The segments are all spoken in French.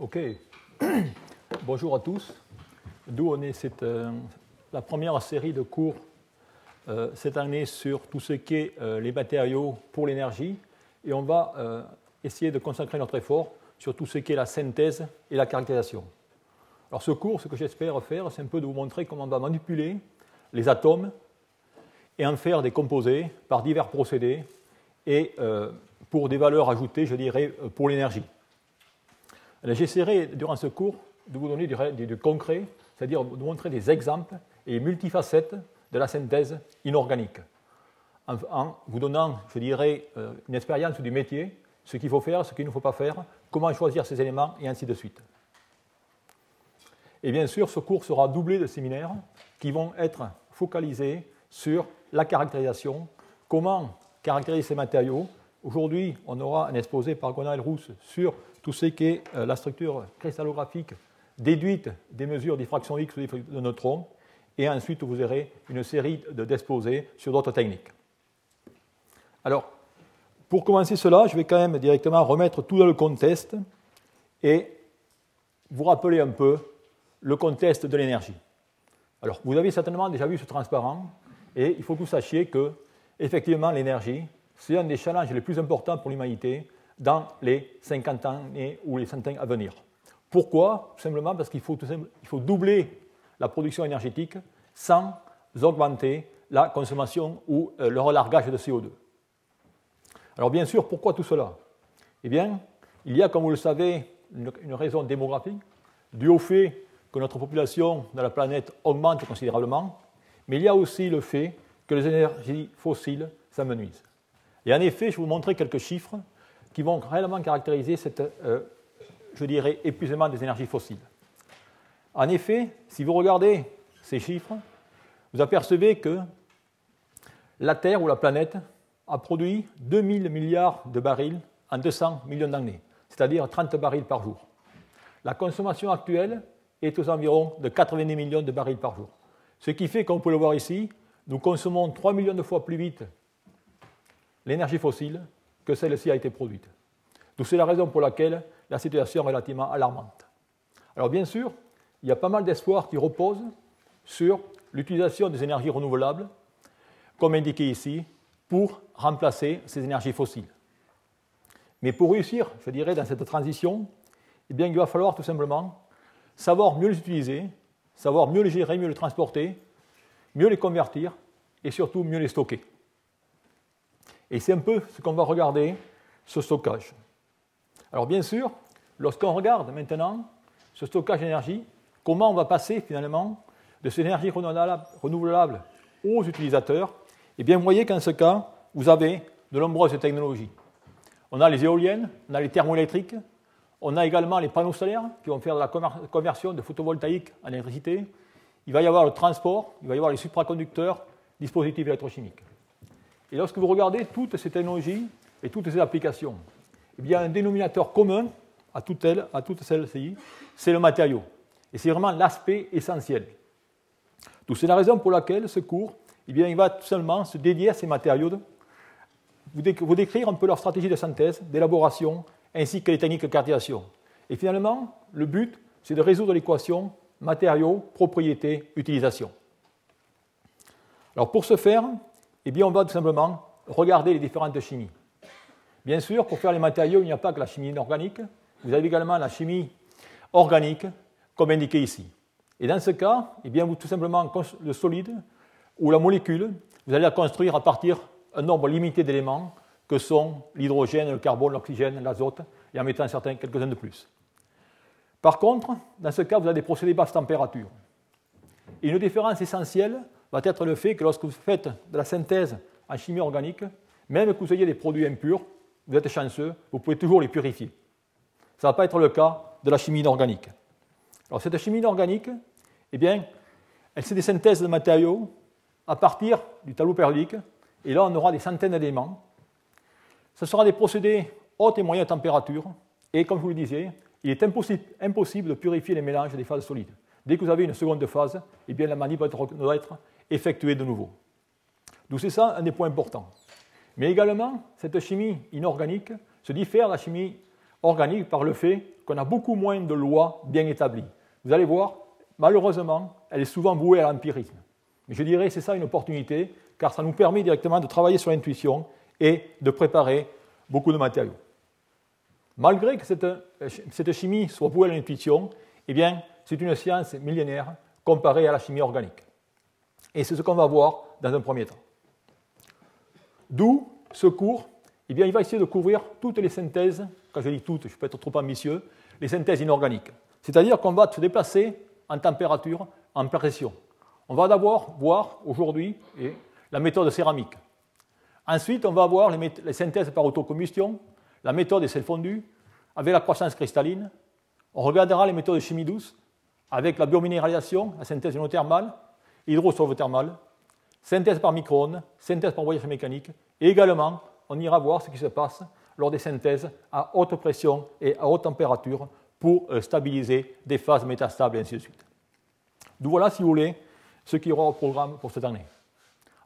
Ok. Bonjour à tous. D'où on est cette, euh, la première série de cours euh, cette année sur tout ce qui est euh, les matériaux pour l'énergie. Et on va essayer de consacrer notre effort sur tout ce qui est la synthèse et la caractérisation. Alors ce cours, ce que j'espère faire, c'est un peu de vous montrer comment on va manipuler les atomes et en faire des composés par divers procédés et pour des valeurs ajoutées, je dirais, pour l'énergie. J'essaierai, durant ce cours, de vous donner du, concret, c'est-à-dire de montrer des exemples et multifacettes de la synthèse inorganique, en, vous donnant, je dirais, euh, une expérience du métier, ce qu'il faut faire, ce qu'il ne faut pas faire, comment choisir ces éléments, et ainsi de suite. Et bien sûr, ce cours sera doublé de séminaires qui vont être focalisés sur la caractérisation, comment caractériser ces matériaux. Aujourd'hui, on aura un exposé par Gonal Rousse sur tout ce qui est euh, la structure cristallographique déduite des mesures diffraction X ou de neutrons, et ensuite vous aurez une série d'exposés sur d'autres techniques. Alors, pour commencer cela, je vais quand même directement remettre tout dans le contexte et vous rappeler un peu le contexte de l'énergie. Alors, vous avez certainement déjà vu ce transparent, et il faut que vous sachiez que, effectivement, l'énergie, c'est un des challenges les plus importants pour l'humanité, dans les 50 ans ou les 100 ans à venir. Pourquoi? Tout simplement parce qu'il faut, doubler la production énergétique sans augmenter la consommation ou euh, le relargage de CO2. Alors bien sûr, pourquoi tout cela? Eh bien, il y a, comme vous le savez, une, une raison démographique, due au fait que notre population de la planète augmente considérablement, mais il y a aussi le fait que les énergies fossiles s'amenuisent. Et en effet, je vais vous montrer quelques chiffres qui vont réellement caractériser cet, euh, je dirais, épuisement des énergies fossiles. En effet, si vous regardez ces chiffres, vous apercevez que la Terre ou la planète a produit 2000 milliards de barils en 200 millions d'années, c'est-à-dire 30 barils par jour. La consommation actuelle est aux environs de 90 millions de barils par jour. Ce qui fait, comme vous pouvez le voir ici, nous consommons 3 millions de fois plus vite l'énergie fossile que celle-ci a été produite. Donc c'est la raison pour laquelle la situation est relativement alarmante. Alors bien sûr, il y a pas mal d'espoirs qui reposent sur l'utilisation des énergies renouvelables, comme indiqué ici, pour remplacer ces énergies fossiles. Mais pour réussir, je dirais, dans cette transition, eh bien, il va falloir tout simplement savoir mieux les utiliser, savoir mieux les gérer, mieux les transporter, mieux les convertir et surtout mieux les stocker. Et c'est un peu ce qu'on va regarder, ce stockage. Alors bien sûr, lorsqu'on regarde maintenant ce stockage d'énergie, comment on va passer finalement de ces énergies renouvelables aux utilisateurs, eh bien vous voyez qu'en ce cas, vous avez de nombreuses technologies. On a les éoliennes, on a les thermoélectriques, on a également les panneaux solaires qui vont faire de la conversion de photovoltaïque en électricité. Il va y avoir le transport, il va y avoir les supraconducteurs, dispositifs électrochimiques. Et lorsque vous regardez toutes ces technologies et toutes ces applications, eh bien, un dénominateur commun à toutes, elles, à toutes celles-ci, c'est le matériau. Et c'est vraiment l'aspect essentiel. Donc c'est la raison pour laquelle ce cours, eh bien, il va tout simplement se dédier à ces matériaux, vous décrire un peu leur stratégie de synthèse, d'élaboration, ainsi que les techniques de caractérisation. Et finalement, le but, c'est de résoudre l'équation matériaux, propriétés, utilisation. Alors pour ce faire, eh bien, on va tout simplement regarder les différentes chimies. Bien sûr, pour faire les matériaux, il n'y a pas que la chimie inorganique. Vous avez également la chimie organique, comme indiqué ici. Et dans ce cas, eh bien, vous, tout simplement, le solide ou la molécule, vous allez la construire à partir d'un nombre limité d'éléments que sont l'hydrogène, le carbone, l'oxygène, l'azote, et en mettant certains, quelques-uns de plus. Par contre, dans ce cas, vous avez des procédés basse température. Et une différence essentielle va être le fait que lorsque vous faites de la synthèse en chimie organique, même que vous ayez des produits impurs, vous êtes chanceux, vous pouvez toujours les purifier. Ça ne va pas être le cas de la chimie inorganique. Alors cette chimie inorganique, eh bien, elle c'est des synthèses de matériaux à partir du tableau périodique, et là on aura des centaines d'éléments. Ce sera des procédés haute et moyenne température, et comme je vous le disais, il est impossible, impossible de purifier les mélanges des phases solides. Dès que vous avez une seconde phase, eh bien, la manip doit être effectuée de nouveau. Donc c'est ça un des points importants. Mais également, cette chimie inorganique se diffère de la chimie organique par le fait qu'on a beaucoup moins de lois bien établies. Vous allez voir, malheureusement, elle est souvent vouée à l'empirisme. Mais je dirais que c'est ça une opportunité, car ça nous permet directement de travailler sur l'intuition et de préparer beaucoup de matériaux. Malgré que cette, chimie soit vouée à l'intuition, eh c'est une science millénaire comparée à la chimie organique. Et c'est ce qu'on va voir dans un premier temps. D'où ce cours, eh bien, il va essayer de couvrir toutes les synthèses, quand je dis toutes, je peux être trop ambitieux, les synthèses inorganiques. C'est-à-dire qu'on va se déplacer en température, en pression. On va d'abord voir aujourd'hui la méthode céramique. Ensuite, on va voir les, synthèses par autocombustion, la méthode des sels fondus, avec la croissance cristalline. On regardera les méthodes de chimie douce, avec la biominéralisation, la synthèse hydrosolvothermale, synthèse par micro-ondes, synthèse par voyage mécanique, et également, on ira voir ce qui se passe lors des synthèses à haute pression et à haute température pour euh, stabiliser des phases métastables et ainsi de suite. Donc voilà, si vous voulez, ce qui y aura au programme pour cette année.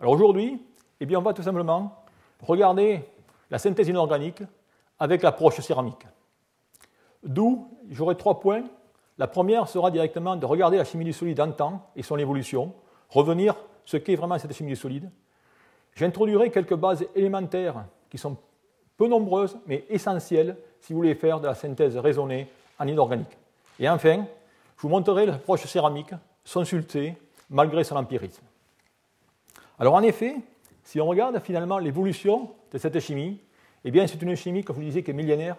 Alors aujourd'hui, eh bien, on va tout simplement regarder la synthèse inorganique avec l'approche céramique. D'où j'aurai trois points. La première sera directement de regarder la chimie du solide en temps et son évolution, revenir ce qu'est vraiment cette chimie solide. J'introduirai quelques bases élémentaires qui sont peu nombreuses mais essentielles si vous voulez faire de la synthèse raisonnée en inorganique. Et enfin, je vous montrerai l'approche céramique, son sulté, malgré son empirisme. Alors en effet, si on regarde finalement l'évolution de cette chimie, eh bien c'est une chimie, comme je vous disais, qui est millénaire,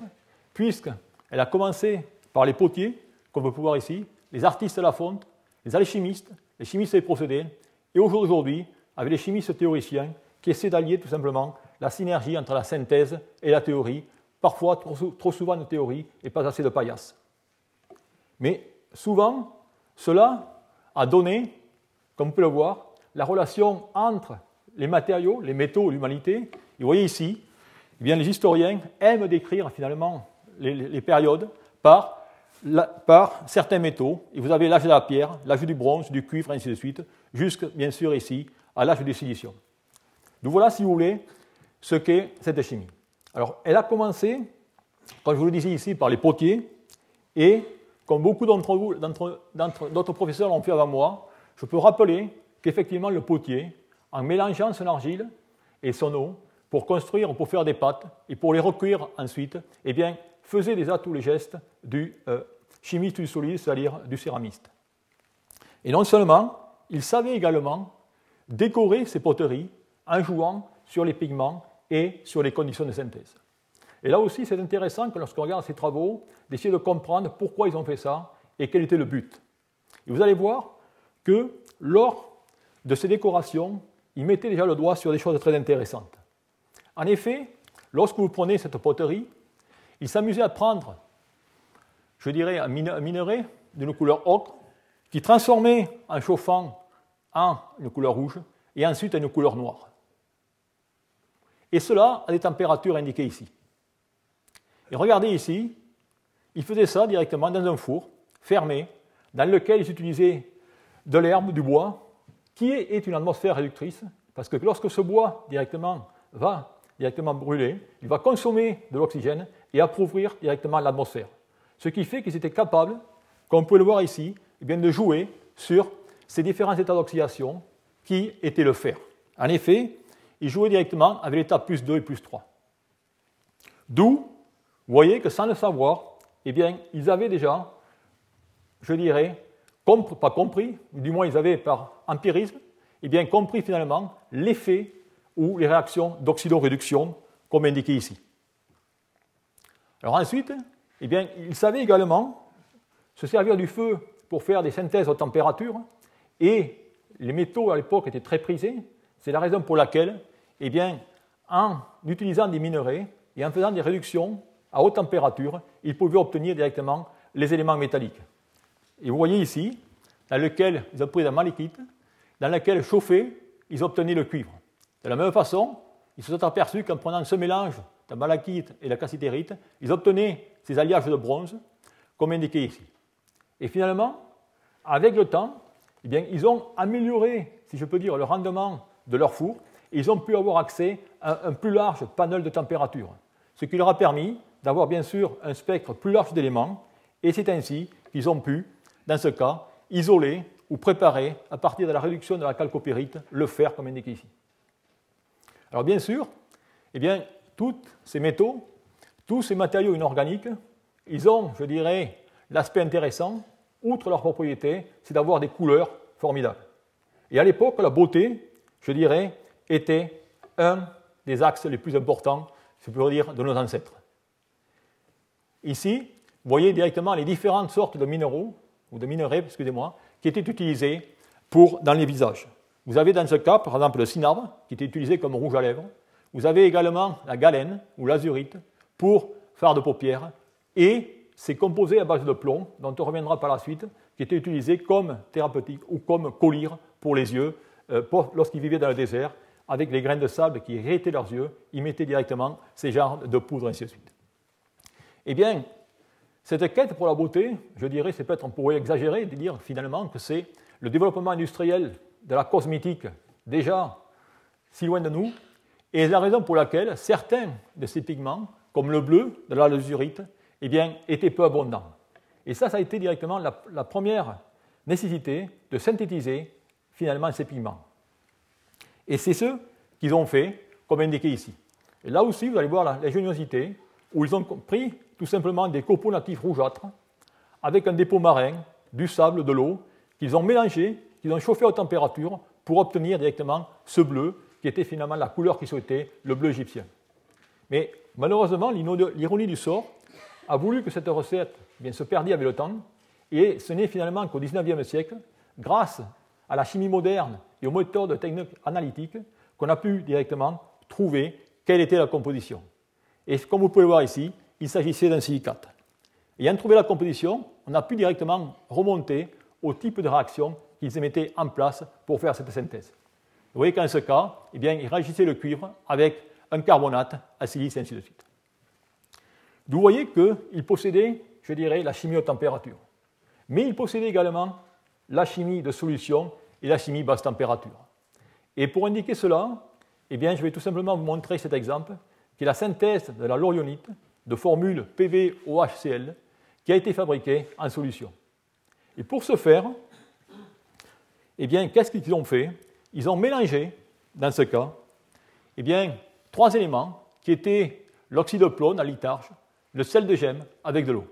puisqu'elle a commencé par les potiers, comme on peut voir ici, les artistes de la fonte, les alchimistes, les chimistes des procédés, et aujourd'hui, avec les chimistes théoriciens qui essaient d'allier tout simplement la synergie entre la synthèse et la théorie, parfois trop, souvent de théorie et pas assez de paillasse. Mais souvent, cela a donné, comme vous pouvez le voir, la relation entre les matériaux, les métaux, l'humanité. Et vous voyez ici, eh bien, les historiens aiment décrire finalement les, périodes par, par, certains métaux. Et vous avez l'âge de la pierre, l'âge du bronze, du cuivre, ainsi de suite, jusque, bien sûr, ici, à l'âge du silicium. Donc voilà, si vous voulez, ce qu'est cette chimie. Alors, elle a commencé, comme je vous le disais ici, par les potiers, et comme beaucoup d'autres professeurs l'ont fait avant moi, je peux rappeler qu'effectivement, le potier, en mélangeant son argile et son eau pour construire, pour faire des pâtes et pour les recueillir ensuite, eh bien, faisait déjà tous les gestes du euh, chimiste du solide, c'est-à-dire du céramiste. Et non seulement, il savait également décorer ses poteries en jouant sur les pigments et sur les conditions de synthèse. Et là aussi, c'est intéressant que lorsqu'on regarde ces travaux, d'essayer de comprendre pourquoi ils ont fait ça et quel était le but. Et vous allez voir que lors de ces décorations, il mettait déjà le doigt sur des choses très intéressantes. En effet, lorsque vous prenez cette poterie, il s'amusait à prendre, je dirais, un minerai d'une couleur ocre, qui transformait en chauffant en une couleur rouge et ensuite en une couleur noire. Et cela à des températures indiquées ici. Et regardez ici, il faisait ça directement dans un four fermé, dans lequel ils utilisaient de l'herbe, du bois, qui est une atmosphère réductrice, parce que lorsque ce bois directement va directement brûler, il va consommer de l'oxygène et appauvrir directement l'atmosphère. Ce qui fait qu'ils étaient capables, comme vous pouvez le voir ici, eh bien, de jouer sur ces différents états d'oxydation qui étaient le fer. En effet, ils jouaient directement avec l'état plus 2 et plus 3. D'où, vous voyez que sans le savoir, eh bien, ils avaient déjà, je dirais, pas compris, du moins ils avaient par empirisme, et bien compris finalement l'effet ou les réactions d'oxydoréduction, comme indiqué ici. Alors ensuite, eh bien, ils savaient également se servir du feu pour faire des synthèses haute température, et les métaux à l'époque étaient très prisés. C'est la raison pour laquelle, eh bien, en utilisant des minerais et en faisant des réductions à haute température, ils pouvaient obtenir directement les éléments métalliques. Et vous voyez ici, dans lequel ils ont pris la malachite, dans lequel chauffé, ils obtenaient le cuivre. De la même façon, ils se sont aperçus qu'en prenant ce mélange de malachite et la cassitérite, ils obtenaient ces alliages de bronze, comme indiqué ici. Et finalement, avec le temps, eh bien, ils ont amélioré, si je peux dire, le rendement de leur four, et ils ont pu avoir accès à un plus large panel de température, ce qui leur a permis d'avoir bien sûr un spectre plus large d'éléments, et c'est ainsi qu'ils ont pu, dans ce cas, isoler ou préparer, à partir de la réduction de la calcopyrite, le fer comme indiqué ici. Alors bien sûr, eh bien, tous ces métaux, tous ces matériaux inorganiques, ils ont, je dirais, l'aspect intéressant, outre leur propriété, c'est d'avoir des couleurs formidables. Et à l'époque, la beauté, je dirais, était un des axes les plus importants, je pourrais dire, de nos ancêtres. Ici, vous voyez directement les différentes sortes de minéraux, ou de minerais, excusez-moi, qui étaient utilisés pour, dans les visages. Vous avez dans ce cas, par exemple, le cinabre, qui était utilisé comme rouge à lèvres. Vous avez également la galène ou l'azurite pour faire de paupières. Et c'est composé à base de plomb, dont on reviendra par la suite, qui était utilisé comme thérapeutique ou comme collyre pour les yeux euh, lorsqu'ils vivaient dans le désert. Avec les graines de sable qui irritaient leurs yeux, ils mettaient directement ces genres de poudre, ainsi de suite. Eh bien, cette quête pour la beauté, je dirais, c'est peut-être, on pourrait exagérer de dire finalement que c'est le développement industriel de la cosmétique déjà si loin de nous, et la raison pour laquelle certains de ces pigments, comme le bleu de la lazurite, eh bien, étaient peu abondants. Et ça, ça a été directement la, première nécessité de synthétiser finalement ces pigments. Et c'est ce qu'ils ont fait, comme indiqué ici. Et là aussi, vous allez voir l'ingéniosité, où ils ont pris tout simplement des copeaux natifs rougeâtres, avec un dépôt marin, du sable, de l'eau, qu'ils ont mélangé, qu'ils ont chauffé à haute température pour obtenir directement ce bleu, qui était finalement la couleur qu'ils souhaitaient, le bleu égyptien. Mais malheureusement, l'ironie du sort a voulu que cette recette eh bien, se perdit avec le temps, et ce n'est finalement qu'au XIXe siècle, grâce à la chimie moderne et aux méthodes techniques analytiques, qu'on a pu directement trouver quelle était la composition. Et comme vous pouvez voir ici, il s'agissait d'un silicate. Ayant trouvé la composition, on a pu directement remonter au type de réaction qu'ils mettaient en place pour faire cette synthèse. Vous voyez qu'en ce cas, eh bien, ils réagissaient le cuivre avec un carbonate silice et ainsi de suite. Vous voyez qu'ils possédaient, je dirais, la chimie haute température. Mais ils possédaient également la chimie de solution et la chimie basse température. Et pour indiquer cela, eh bien, je vais tout simplement vous montrer cet exemple, qui est la synthèse de la lorionite de formule PVOHCl qui a été fabriquée en solution. Et pour ce faire, eh qu'est-ce qu'ils ont fait? Ils ont mélangé, dans ce cas, eh bien, trois éléments qui étaient l'oxyde de plomb, la litarge, le sel de gemme avec de l'eau.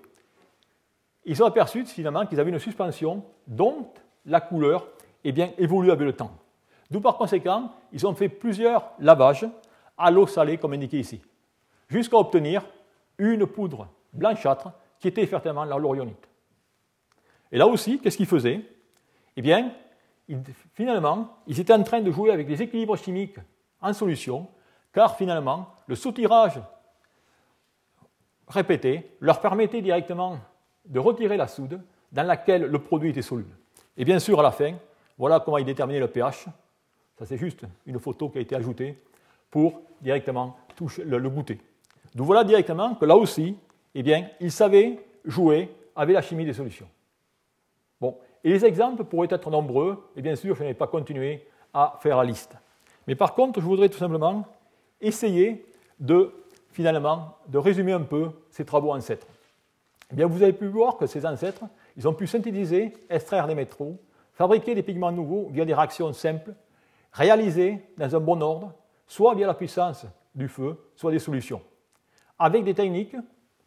Ils ont aperçu finalement qu'ils avaient une suspension dont la couleur eh bien, évolue avec le temps. D'où par conséquent, ils ont fait plusieurs lavages à l'eau salée, comme indiqué ici, jusqu'à obtenir une poudre blanchâtre qui était effectivement la lorionite. Et là aussi, qu'est-ce qu'ils faisaient? Eh bien, finalement, ils étaient en train de jouer avec les équilibres chimiques en solution, car finalement, le soutirage répété leur permettait directement de retirer la soude dans laquelle le produit était soluble. Et bien sûr, à la fin, voilà comment ils déterminaient le pH. Ça, c'est juste une photo qui a été ajoutée pour directement toucher le, goûter. Donc voilà directement que là aussi, eh bien, ils savaient jouer avec la chimie des solutions. Bon, et les exemples pourraient être nombreux, et bien sûr, je n'ai pas continué à faire la liste. Mais par contre, je voudrais tout simplement essayer de, finalement, de résumer un peu ces travaux ancêtres. Eh bien, vous avez pu voir que ces ancêtres, ils ont pu synthétiser, extraire des métaux, fabriquer des pigments nouveaux via des réactions simples, réalisées dans un bon ordre, soit via la puissance du feu, soit des solutions, avec des techniques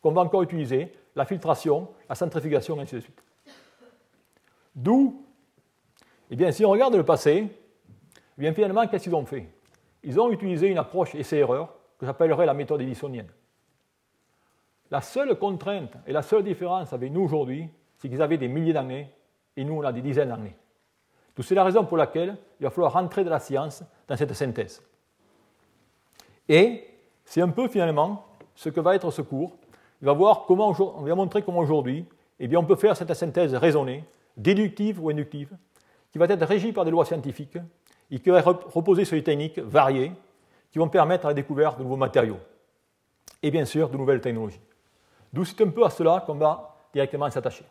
qu'on va encore utiliser, la filtration, la centrifugation, ainsi de suite. D'où, eh bien, si on regarde le passé, eh bien, finalement, qu'est-ce qu'ils ont fait? Ils ont utilisé une approche essai-erreur que j'appellerais la méthode édisonienne. La seule contrainte et la seule différence avec nous aujourd'hui, c'est qu'ils avaient des milliers d'années et nous, on a des dizaines d'années. C'est la raison pour laquelle il va falloir rentrer de la science dans cette synthèse. Et c'est un peu finalement ce que va être ce cours. Il va voir comment, on va montrer comment aujourd'hui, eh bien, on peut faire cette synthèse raisonnée, déductive ou inductive, qui va être régie par des lois scientifiques et qui va reposer sur des techniques variées qui vont permettre la découverte de nouveaux matériaux et bien sûr de nouvelles technologies. D'où c'est un peu à cela qu'on va directement s'attacher.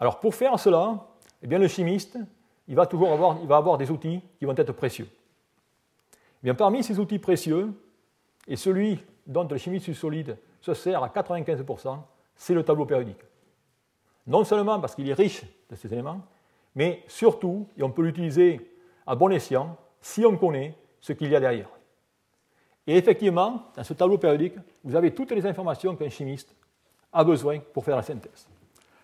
Alors pour faire cela, eh bien, le chimiste il va toujours avoir, il va avoir des outils qui vont être précieux. Eh bien, parmi ces outils précieux, et celui dont le chimiste solide se sert à 95%, c'est le tableau périodique. Non seulement parce qu'il est riche de ces éléments, mais surtout, et on peut l'utiliser à bon escient, si on connaît ce qu'il y a derrière. Et effectivement, dans ce tableau périodique, vous avez toutes les informations qu'un chimiste a besoin pour faire la synthèse.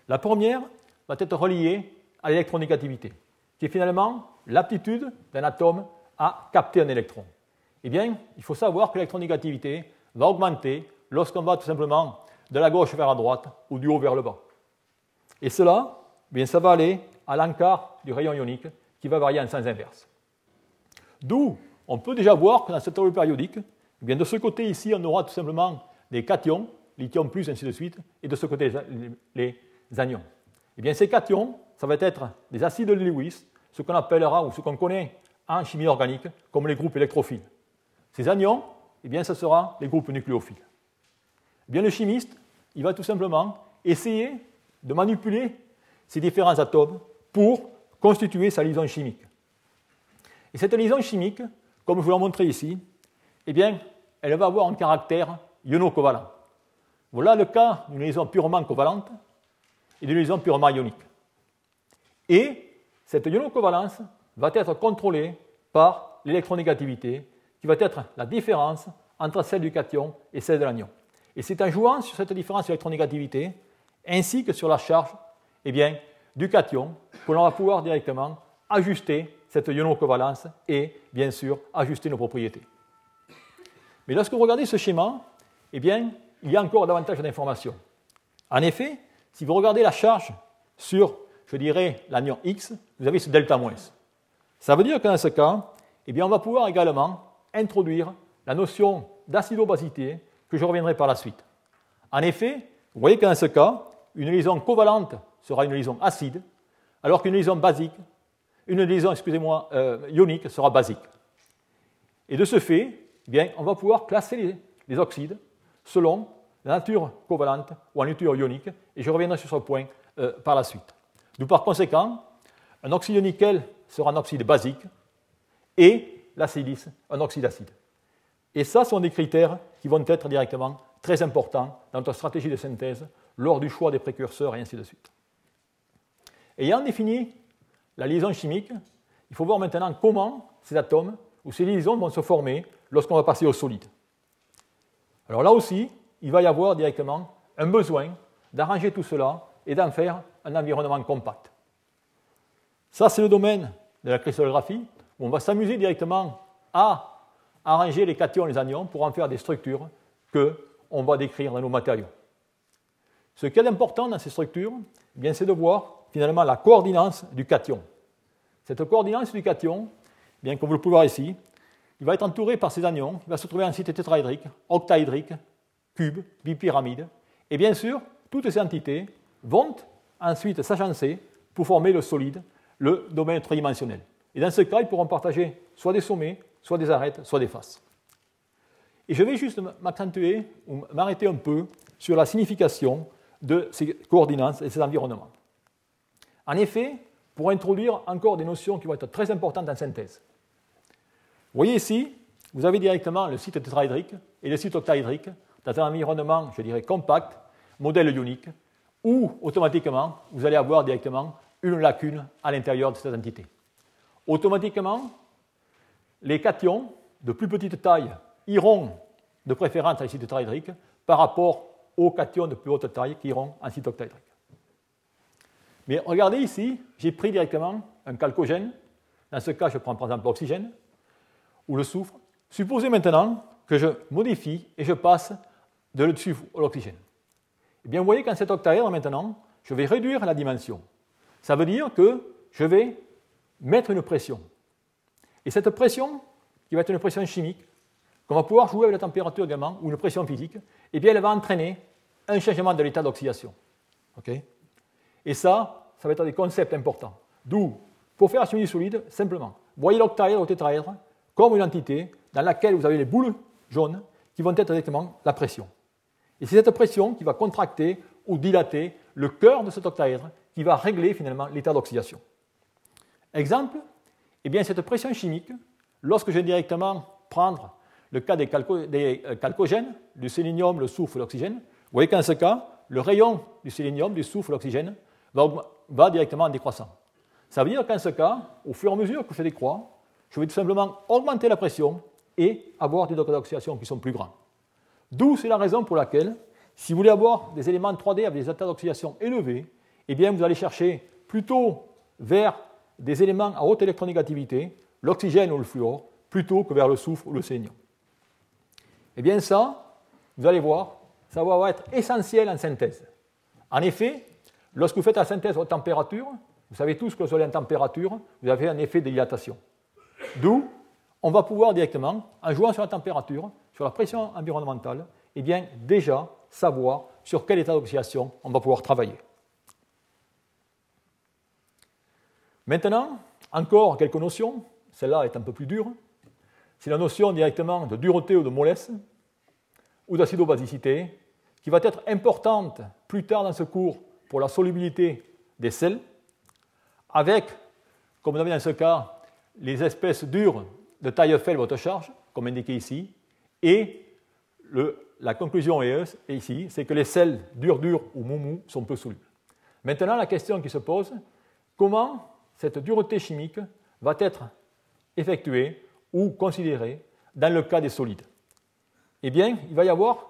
La première va être reliée à l'électronégativité, qui est finalement l'aptitude d'un atome à capter un électron. Eh bien, il faut savoir que l'électronégativité va augmenter lorsqu'on va tout simplement de la gauche vers la droite ou du haut vers le bas. Et cela, bien, ça va aller à l'encart du rayon ionique qui va varier en sens inverse. D'où on peut déjà voir que dans cette tableau périodique, eh bien, de ce côté ici, on aura tout simplement des cations, lithium plus, ainsi de suite, et de ce côté, les anions. Eh bien, ces cations, ça va être des acides de Lewis, ce qu'on appellera, ou ce qu'on connaît en chimie organique, comme les groupes électrophiles. Ces anions, eh bien, ce sera les groupes nucléophiles. Eh bien, le chimiste, il va tout simplement essayer de manipuler ces différents atomes pour constituer sa liaison chimique. Et cette liaison chimique, comme je vous l'ai montré ici, eh bien, elle va avoir un caractère iono-covalent. Voilà le cas d'une liaison purement covalente et d'une liaison purement ionique. Et cette iono-covalence va être contrôlée par l'électronégativité, qui va être la différence entre celle du cation et celle de l'anion. Et c'est en jouant sur cette différence d'électronégativité, ainsi que sur la charge eh bien, du cation, que l'on va pouvoir directement ajuster cette iono-covalence et, bien sûr, ajuster nos propriétés. Mais lorsque vous regardez ce schéma, eh bien, il y a encore davantage d'informations. En effet, si vous regardez la charge sur, je dirais, l'anion X, vous avez ce delta moins. Ça veut dire que dans ce cas, eh bien, on va pouvoir également introduire la notion d'acidobasité que je reviendrai par la suite. En effet, vous voyez que dans ce cas, une liaison covalente sera une liaison acide, alors qu'une liaison basique une liaison, excusez-moi, euh, ionique sera basique. Et de ce fait, eh bien, on va pouvoir classer les, oxydes selon la nature covalente ou la nature ionique, et je reviendrai sur ce point euh, par la suite. D'où par conséquent, un oxyde de nickel sera un oxyde basique et la un oxyde acide. Et ça sont des critères qui vont être directement très importants dans notre stratégie de synthèse lors du choix des précurseurs et ainsi de suite. Ayant défini la liaison chimique, il faut voir maintenant comment ces atomes ou ces liaisons vont se former lorsqu'on va passer au solide. Alors là aussi, il va y avoir directement un besoin d'arranger tout cela et d'en faire un environnement compact. Ça, c'est le domaine de la cristallographie, où on va s'amuser directement à arranger les cations et les anions pour en faire des structures qu'on va décrire dans nos matériaux. Ce qui est important dans ces structures, eh c'est de voir finalement la coordinance du cation. Cette coordinance du cation, bien comme vous le pouvez voir ici, il va être entouré par ces anions, il va se trouver en site tétraédrique, octaédrique, cube, bipyramide, et bien sûr, toutes ces entités vont ensuite s'agencer pour former le solide, le domaine tridimensionnel. Et dans ce cas, ils pourront partager soit des sommets, soit des arêtes, soit des faces. Et je vais juste m'accentuer ou m'arrêter un peu sur la signification de ces coordinances et ces environnements. En effet, pour introduire encore des notions qui vont être très importantes en synthèse. Vous voyez ici, vous avez directement le site tétraédrique et le site octaédrique dans un environnement, je dirais, compact, modèle ionique, où automatiquement, vous allez avoir directement une lacune à l'intérieur de cette entité. Automatiquement, les cations de plus petite taille iront de préférence en site tétraédrique par rapport aux cations de plus haute taille qui iront en site octaédrique. Mais regardez ici, j'ai pris directement un chalcogène. Dans ce cas, je prends par exemple l'oxygène ou le soufre. Supposez maintenant que je modifie et je passe de le soufre à l'oxygène. Eh bien, vous voyez qu'en cet octaèdre, maintenant, je vais réduire la dimension. Ça veut dire que je vais mettre une pression. Et cette pression, qui va être une pression chimique, qu'on va pouvoir jouer avec la température également, ou une pression physique, eh bien, elle va entraîner un changement de l'état d'oxydation. Et ça, ça va être des concepts importants. D'où, pour faire la chimie solide, simplement, voyez l'octaèdre ou tétraèdre comme une entité dans laquelle vous avez les boules jaunes qui vont être directement la pression. Et c'est cette pression qui va contracter ou dilater le cœur de cet octaèdre qui va régler finalement l'état d'oxydation. Exemple, eh bien cette pression chimique, lorsque je vais directement prendre le cas des, euh, chalcogènes, du sélénium, le soufre, l'oxygène, vous voyez qu'en ce cas, le rayon du sélénium, du soufre, l'oxygène va, directement en décroissant. Ça veut dire qu'en ce cas, au fur et à mesure que je décrois, je vais tout simplement augmenter la pression et avoir des degrés d'oxydation qui sont plus grands. D'où c'est la raison pour laquelle, si vous voulez avoir des éléments 3D avec des états d'oxydation élevés, eh bien vous allez chercher plutôt vers des éléments à haute électronégativité, l'oxygène ou le fluor, plutôt que vers le soufre ou le sélénium. Eh bien ça, vous allez voir, ça va être essentiel en synthèse. En effet, lorsque vous faites la synthèse haute température, vous savez tous que sur la température, vous avez un effet de dilatation. D'où, on va pouvoir directement, en jouant sur la température, sur la pression environnementale, eh bien, déjà savoir sur quel état d'oxydation on va pouvoir travailler. Maintenant, encore quelques notions. Celle-là est un peu plus dure. C'est la notion directement de dureté ou de mollesse ou d'acidobasicité qui va être importante plus tard dans ce cours pour la solubilité des sels, avec, comme vous avez dans ce cas, les espèces dures de taille faible votre charge, comme indiqué ici, et la conclusion est, ici, c'est que les sels durs durs ou moumou sont peu solubles. Maintenant, la question qui se pose, comment cette dureté chimique va être effectuée ou considérée dans le cas des solides? Eh bien, il va y avoir,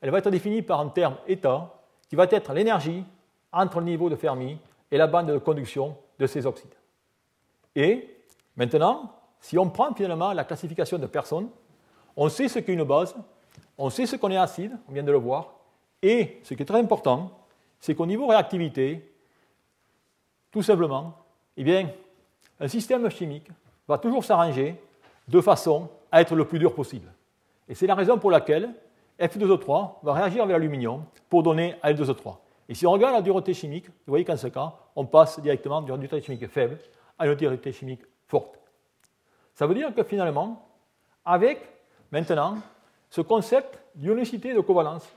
elle va être définie par un terme état qui va être l'énergie entre le niveau de Fermi et la bande de conduction de ces oxydes. Et maintenant, si on prend finalement la classification de personnes, on sait ce qu'est une base, on sait ce qu'on est acide, on vient de le voir, et ce qui est très important, c'est qu'au niveau réactivité, tout simplement, eh bien, un système chimique va toujours s'arranger de façon à être le plus dur possible. Et c'est la raison pour laquelle F2O3 va réagir avec l'aluminium pour donner L2O3. Et si on regarde la dureté chimique, vous voyez qu'en ce cas, on passe directement d'une dureté chimique faible à une dureté chimique forte. Ça veut dire que finalement, avec maintenant ce concept d'ionicité de covalence,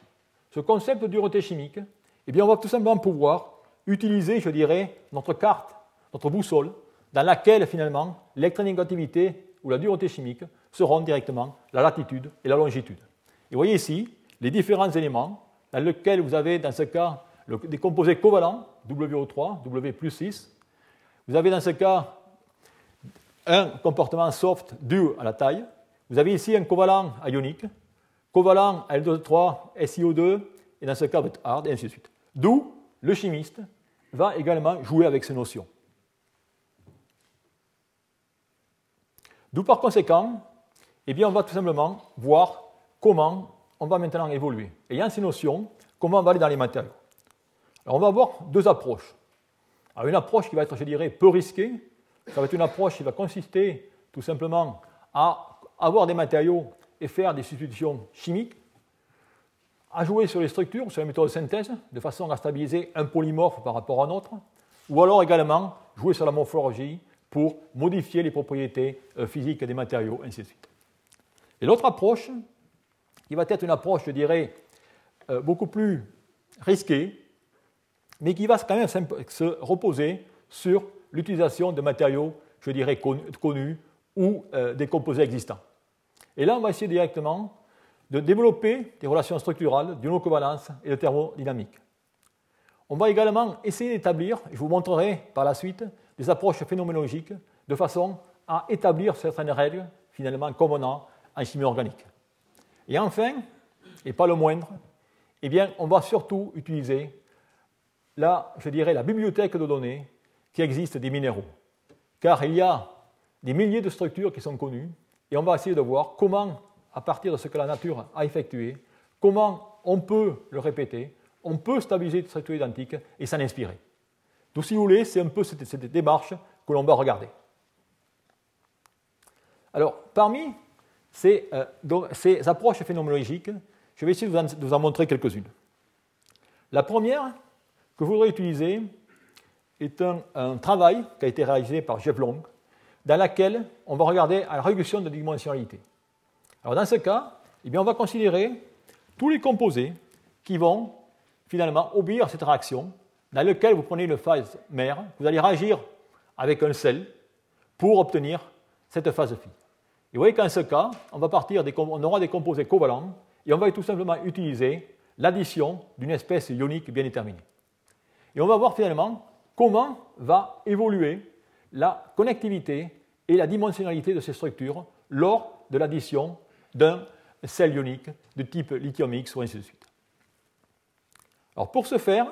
ce concept de dureté chimique, eh on va tout simplement pouvoir utiliser, je dirais, notre carte notre boussole, dans laquelle finalement l'électronégativité ou la dureté chimique seront directement la latitude et la longitude. Et vous voyez ici les différents éléments dans lesquels vous avez dans ce cas des composés covalents, WO3, W plus 6. Vous avez dans ce cas un comportement soft dû à la taille. Vous avez ici un covalent ionique, covalent L2O3, SiO2, et dans ce cas hard, et ainsi de suite. D'où le chimiste va également jouer avec ces notions. D'où par conséquent, eh bien, on va tout simplement voir comment on va maintenant évoluer. Ayant ces notions, comment on va aller dans les matériaux. Alors on va avoir deux approches. Alors une approche qui va être, je dirais, peu risquée. Ça va être une approche qui va consister tout simplement à avoir des matériaux et faire des substitutions chimiques, à jouer sur les structures, sur les méthodes de synthèse, de façon à stabiliser un polymorphe par rapport à un autre, ou alors également jouer sur la morphologie pour modifier les propriétés euh, physiques des matériaux, ainsi de suite. Et l'autre approche, qui va être une approche, je dirais, euh, beaucoup plus risquée, mais qui va quand même se reposer sur l'utilisation de matériaux, je dirais, connus ou euh, des composés existants. Et là, on va essayer directement de développer des relations structurales d'ionocovalence et de thermodynamique. On va également essayer d'établir, je vous montrerai par la suite, des approches phénoménologiques de façon à établir certaines règles, finalement, comme on a en chimie organique. Et enfin, et pas le moindre, eh bien, on va surtout utiliser la, je dirais, la bibliothèque de données qui existe des minéraux. Car il y a des milliers de structures qui sont connues, et on va essayer de voir comment, à partir de ce que la nature a effectué, comment on peut le répéter, on peut stabiliser des structures identiques et s'en inspirer. Donc, si vous voulez, c'est un peu cette, démarche que l'on va regarder. Alors, parmi euh, ces, approches phénoménologiques, je vais essayer de vous en, montrer quelques-unes. La première que je voudrais utiliser est un, travail qui a été réalisé par Jeff Long, dans lequel on va regarder la réduction de dimensionnalité. Alors, dans ce cas, eh bien, on va considérer tous les composés qui vont finalement obéir à cette réaction dans lequel vous prenez une phase mère, vous allez réagir avec un sel pour obtenir cette phase phi. Vous voyez qu'en ce cas, on, va partir aura des composés covalents et on va tout simplement utiliser l'addition d'une espèce ionique bien déterminée. Et on va voir finalement comment va évoluer la connectivité et la dimensionnalité de ces structures lors de l'addition d'un sel ionique de type lithium X ou ainsi de suite. Alors pour ce faire,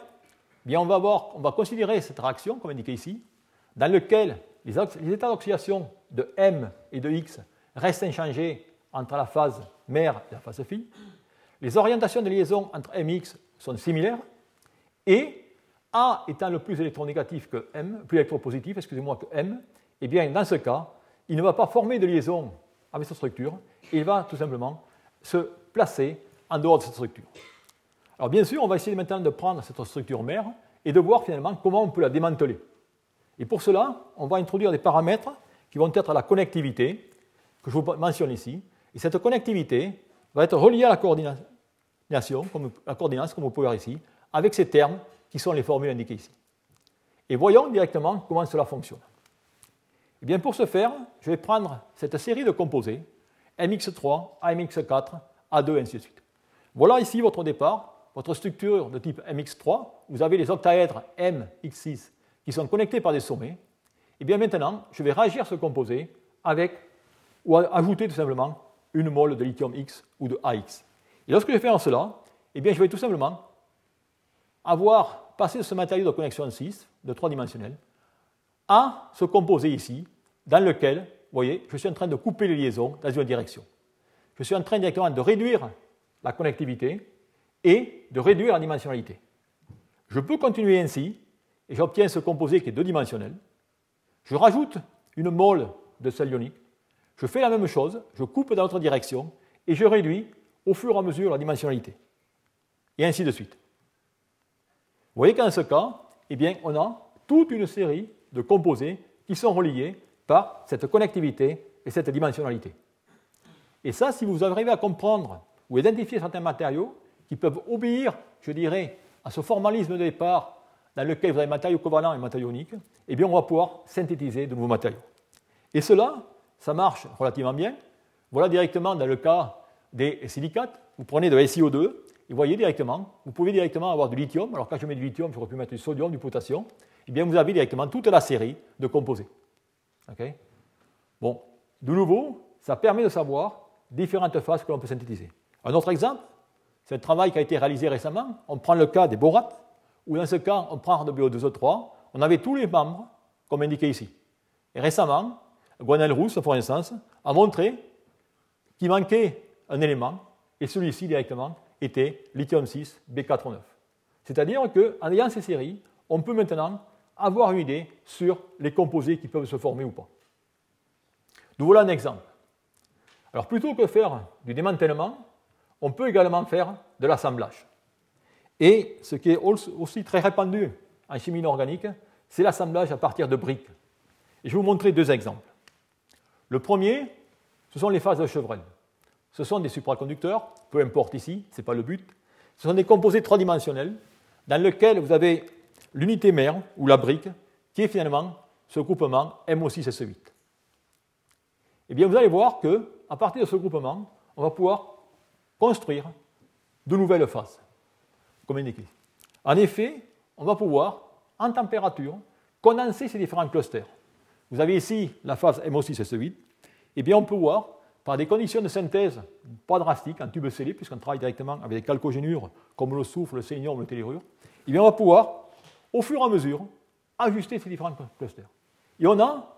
eh on va considérer cette réaction, comme indiqué ici, dans laquelle les, états d'oxydation de M et de X restent inchangés entre la phase mère et la phase fille. Les orientations de liaison entre M et X sont similaires. Et A étant le plus électronégatif que M, plus électropositif, excusez-moi, que M, eh bien, dans ce cas, il ne va pas former de liaison avec cette structure, il va tout simplement se placer en dehors de cette structure. Alors bien sûr, on va essayer maintenant de prendre cette structure mère et de voir finalement comment on peut la démanteler. Et pour cela, on va introduire des paramètres qui vont être la connectivité, que je vous mentionne ici. Et cette connectivité va être reliée à la coordination, comme, la coordination, comme vous pouvez voir ici, avec ces termes qui sont les formules indiquées ici. Et voyons directement comment cela fonctionne. Et eh bien pour ce faire, je vais prendre cette série de composés, MX3, AMX4, A2, et ainsi de suite. Voilà ici votre départ, votre structure de type MX3. Vous avez les octaèdres MX6 qui sont connectés par des sommets, et eh bien maintenant, je vais réagir ce composé avec, ou ajouter tout simplement, une mole de lithium X ou de AX. Et lorsque je vais faire cela, eh bien, je vais tout simplement avoir passé ce matériau de connexion 6, de 3 dimensionnel, à ce composé ici, dans lequel, vous voyez, je suis en train de couper les liaisons dans une direction. Je suis en train directement de réduire la connectivité et de réduire la dimensionnalité. Je peux continuer ainsi et j'obtiens ce composé qui est deux-dimensionnel. Je rajoute une mole de sel ionique. Je fais la même chose, je coupe dans l'autre direction et je réduis au fur et à mesure la dimensionnalité. Et ainsi de suite. Vous voyez qu'en ce cas, eh bien, on a toute une série de composés qui sont reliés par cette connectivité et cette dimensionnalité. Et ça, si vous arrivez à comprendre ou identifier certains matériaux qui peuvent obéir, je dirais, à ce formalisme de départ dans lequel vous avez matériaux covalents et matériaux ioniques, eh bien, on va pouvoir synthétiser de nouveaux matériaux. Et cela, ça marche relativement bien. Voilà directement dans le cas des silicates. Vous prenez de SiO2 et vous voyez directement, vous pouvez directement avoir du lithium. Alors quand je mets du lithium, j'aurais pu mettre du sodium, du potassium. Eh bien, vous avez directement toute la série de composés. bon, de nouveau, ça permet de savoir différentes phases que l'on peut synthétiser. Un autre exemple, c'est un travail qui a été réalisé récemment. On prend le cas des borates où dans ce cas, on prend de BO2O3, on avait tous les membres, comme indiqué ici. Et récemment, Gwenel Rousse, pour instance, a montré qu'il manquait un élément, et celui-ci directement était lithium-6 B409. C'est-à-dire qu'en ayant ces séries, on peut maintenant avoir une idée sur les composés qui peuvent se former ou pas. Nous voilà un exemple. Alors plutôt que faire du démantèlement, on peut également faire de l'assemblage. Et ce qui est aussi très répandu en chimie inorganique, c'est l'assemblage à partir de briques. Et je vais vous montrer deux exemples. Le premier, ce sont les phases de Chevrel. Ce sont des supraconducteurs, peu importe ici, ce n'est pas le but. Ce sont des composés trois-dimensionnels dans lesquels vous avez l'unité mère, ou la brique, qui est finalement ce groupement MO6SE8. Eh bien, vous allez voir qu'à partir de ce groupement, on va pouvoir construire de nouvelles phases comme indiqué. En effet, on va pouvoir, en température, condenser ces différents clusters. Vous avez ici la phase MO6-SE8. Et bien, on peut voir, par des conditions de synthèse pas drastiques, en tube scellé, puisqu'on travaille directement avec des calcogénures comme le soufre, le sélénium, le tellurure, et eh bien, on va pouvoir, au fur et à mesure, ajuster ces différents clusters. Et on a,